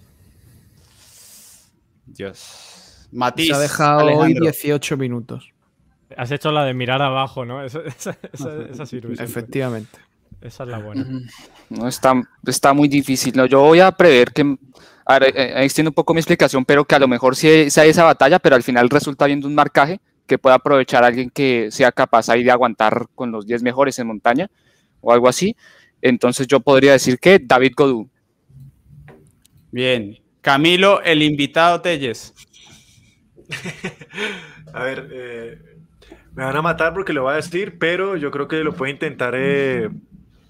Speaker 3: Dios. Matiz.
Speaker 8: se ha dejado hoy
Speaker 3: Alejandro.
Speaker 8: 18 minutos.
Speaker 5: Has hecho la de mirar abajo, ¿no? Esa, esa- esa- esa sirve siempre.
Speaker 8: Efectivamente.
Speaker 5: Esa es la buena.
Speaker 6: No, está, está muy difícil. No, yo voy a prever que. A ver, eh, extiendo un poco mi explicación, pero que a lo mejor sí sea esa batalla, pero al final resulta viendo un marcaje que pueda aprovechar a alguien que sea capaz ahí de aguantar con los 10 mejores en montaña o algo así. Entonces yo podría decir que David Godú.
Speaker 3: Bien. Camilo, el invitado Telles.
Speaker 4: A ver, eh, me van a matar porque lo voy a decir, pero yo creo que lo puede intentar eh,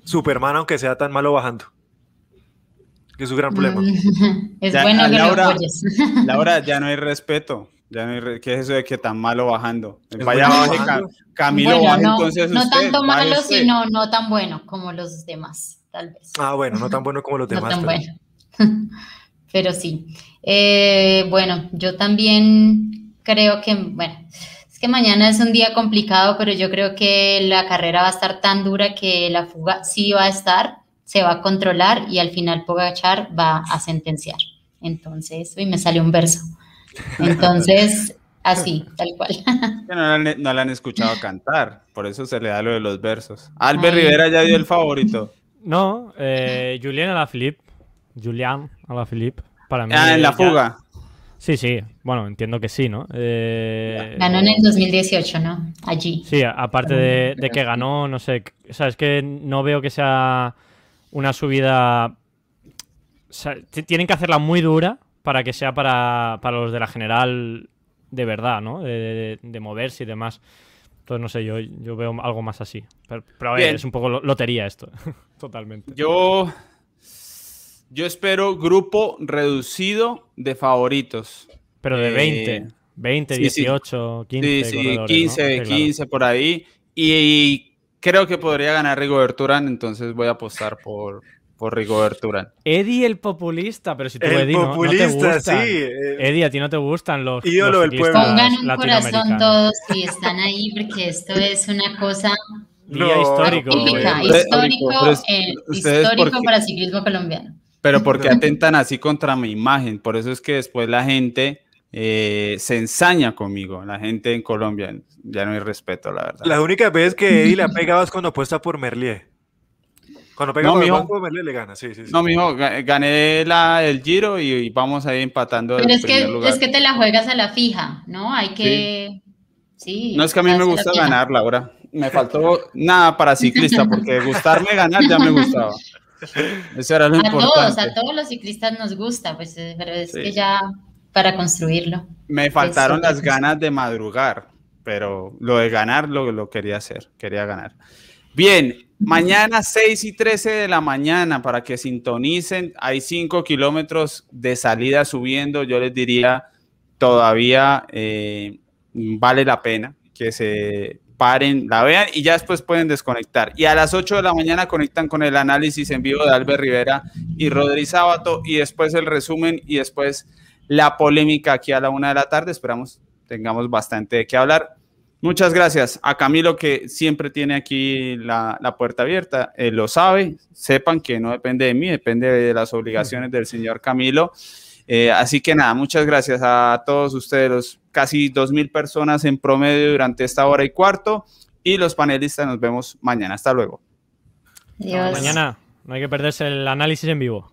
Speaker 4: Superman, aunque sea tan malo bajando. Que es su gran problema.
Speaker 7: Es
Speaker 3: Ya,
Speaker 7: bueno
Speaker 3: a
Speaker 7: que
Speaker 3: Laura-
Speaker 7: lo.
Speaker 3: Laura, ya no hay respeto. Ya no hay re- ¿Qué es eso de que tan malo bajando?
Speaker 4: Es
Speaker 3: Vaya,
Speaker 4: bueno
Speaker 3: baje,
Speaker 4: bajando.
Speaker 3: Cam- Camilo,
Speaker 7: bueno,
Speaker 3: baje
Speaker 7: no,
Speaker 3: entonces
Speaker 7: no
Speaker 3: usted,
Speaker 7: tanto malo,
Speaker 3: usted.
Speaker 7: sino no tan bueno como los demás, tal vez.
Speaker 4: Ah, bueno, no tan bueno como los
Speaker 7: no
Speaker 4: demás.
Speaker 7: tan
Speaker 4: pero-
Speaker 7: bueno. Pero sí. Eh, bueno, yo también creo que, bueno, es que mañana es un día complicado, pero yo creo que la carrera va a estar tan dura que la fuga sí va a estar, se va a controlar y al final Pogachar va a sentenciar. Entonces, uy, me salió un verso. Entonces, así, tal cual.
Speaker 3: No, la han, no la han escuchado cantar, por eso se le da lo de los versos. Albert
Speaker 7: Ay.
Speaker 3: Rivera ya dio el favorito.
Speaker 5: No, eh, Julián Alaphilippe. Julián Alaphilippe. Para mí.
Speaker 3: Ah, en la
Speaker 5: ya-
Speaker 3: fuga.
Speaker 5: Sí, sí. Bueno, entiendo que sí, ¿no? Eh,
Speaker 7: Ganó en el 2018, ¿no? Allí.
Speaker 5: Sí, a- aparte de, de que ganó, no sé, o sea, es que no veo que sea una subida... o sea, tienen que hacerla muy dura para que sea para, para los de la general de verdad, ¿no? De, de- de moverse y demás. Entonces, no sé, yo, yo veo algo más así. Pero, pero a ver,
Speaker 3: Bien.
Speaker 5: es un poco lo- lotería esto, totalmente.
Speaker 3: Yo, yo espero grupo reducido de favoritos.
Speaker 5: Pero de
Speaker 3: Eh,
Speaker 5: 20. 20,
Speaker 3: Sí, sí.
Speaker 5: 18, 15
Speaker 3: Sí, sí,
Speaker 5: corredores, ¿no?
Speaker 3: 15,
Speaker 5: Sí, claro.
Speaker 3: 15 por ahí. Y, creo que podría ganar Rigobert Urán, entonces voy a apostar por, por Rigobert Urán.
Speaker 5: Eddie el populista, pero si tú
Speaker 4: El
Speaker 5: Eddie no- no, te
Speaker 4: populista,
Speaker 5: gustan.
Speaker 4: sí. eh,
Speaker 5: Eddie, a ti no te gustan los,
Speaker 4: Ídolo
Speaker 5: los
Speaker 4: del pueblo.
Speaker 7: Pongan un corazón todos y están ahí porque esto es una cosa
Speaker 5: Día
Speaker 4: No,
Speaker 5: histórico.
Speaker 7: típica, histórico, eh, histórico
Speaker 3: porque-
Speaker 7: para ciclismo colombiano.
Speaker 3: Pero porque atentan así contra mi imagen, por eso es que después la gente eh, se ensaña conmigo, la gente en Colombia, ya no hay respeto, la verdad.
Speaker 4: Las únicas veces que Eddie le ha pegado es cuando apuesta por Merlier. Cuando pega
Speaker 3: No,
Speaker 4: por,
Speaker 3: mijo.
Speaker 4: Merlier le gana, sí, sí. sí.
Speaker 3: No, mijo, ga- gané la, el Giro y, y vamos ahí empatando
Speaker 7: Pero
Speaker 3: el
Speaker 7: es que,
Speaker 3: lugar.
Speaker 7: es que te la juegas a la fija, ¿no? Hay que... Sí.
Speaker 3: No es que a mí me gusta
Speaker 7: la
Speaker 3: ganar, Laura. Me faltó nada para ciclista, porque gustarme ganar ya me gustaba. Eso era lo
Speaker 7: A todos,
Speaker 3: importante.
Speaker 7: a todos los ciclistas nos gusta, pues, eh, pero es
Speaker 3: Sí.
Speaker 7: que ya para construirlo.
Speaker 3: Me faltaron las ganas de madrugar, pero lo de ganar lo, lo quería hacer, quería ganar. Bien, mañana 6 y 13 de la mañana para que sintonicen. Hay 5 kilómetros de salida subiendo. Yo les diría, todavía eh, vale la pena que se paren, la vean y ya después pueden desconectar. Y a las 8 de la mañana conectan con el análisis en vivo de Albert Rivera y Rodri Sábato y después el resumen y después la polémica aquí a la una de la tarde. Esperamos tengamos bastante de qué hablar. Muchas gracias a Camilo que siempre tiene aquí la, la puerta abierta. Él lo sabe. Sepan que no depende de mí, depende de las obligaciones del señor Camilo. Eh, así que nada, muchas gracias a todos ustedes, los casi 2.000 personas en promedio durante esta hora y cuarto. Y los panelistas nos vemos mañana. Hasta luego.
Speaker 7: Adiós.
Speaker 5: Mañana no hay que perderse el análisis en vivo.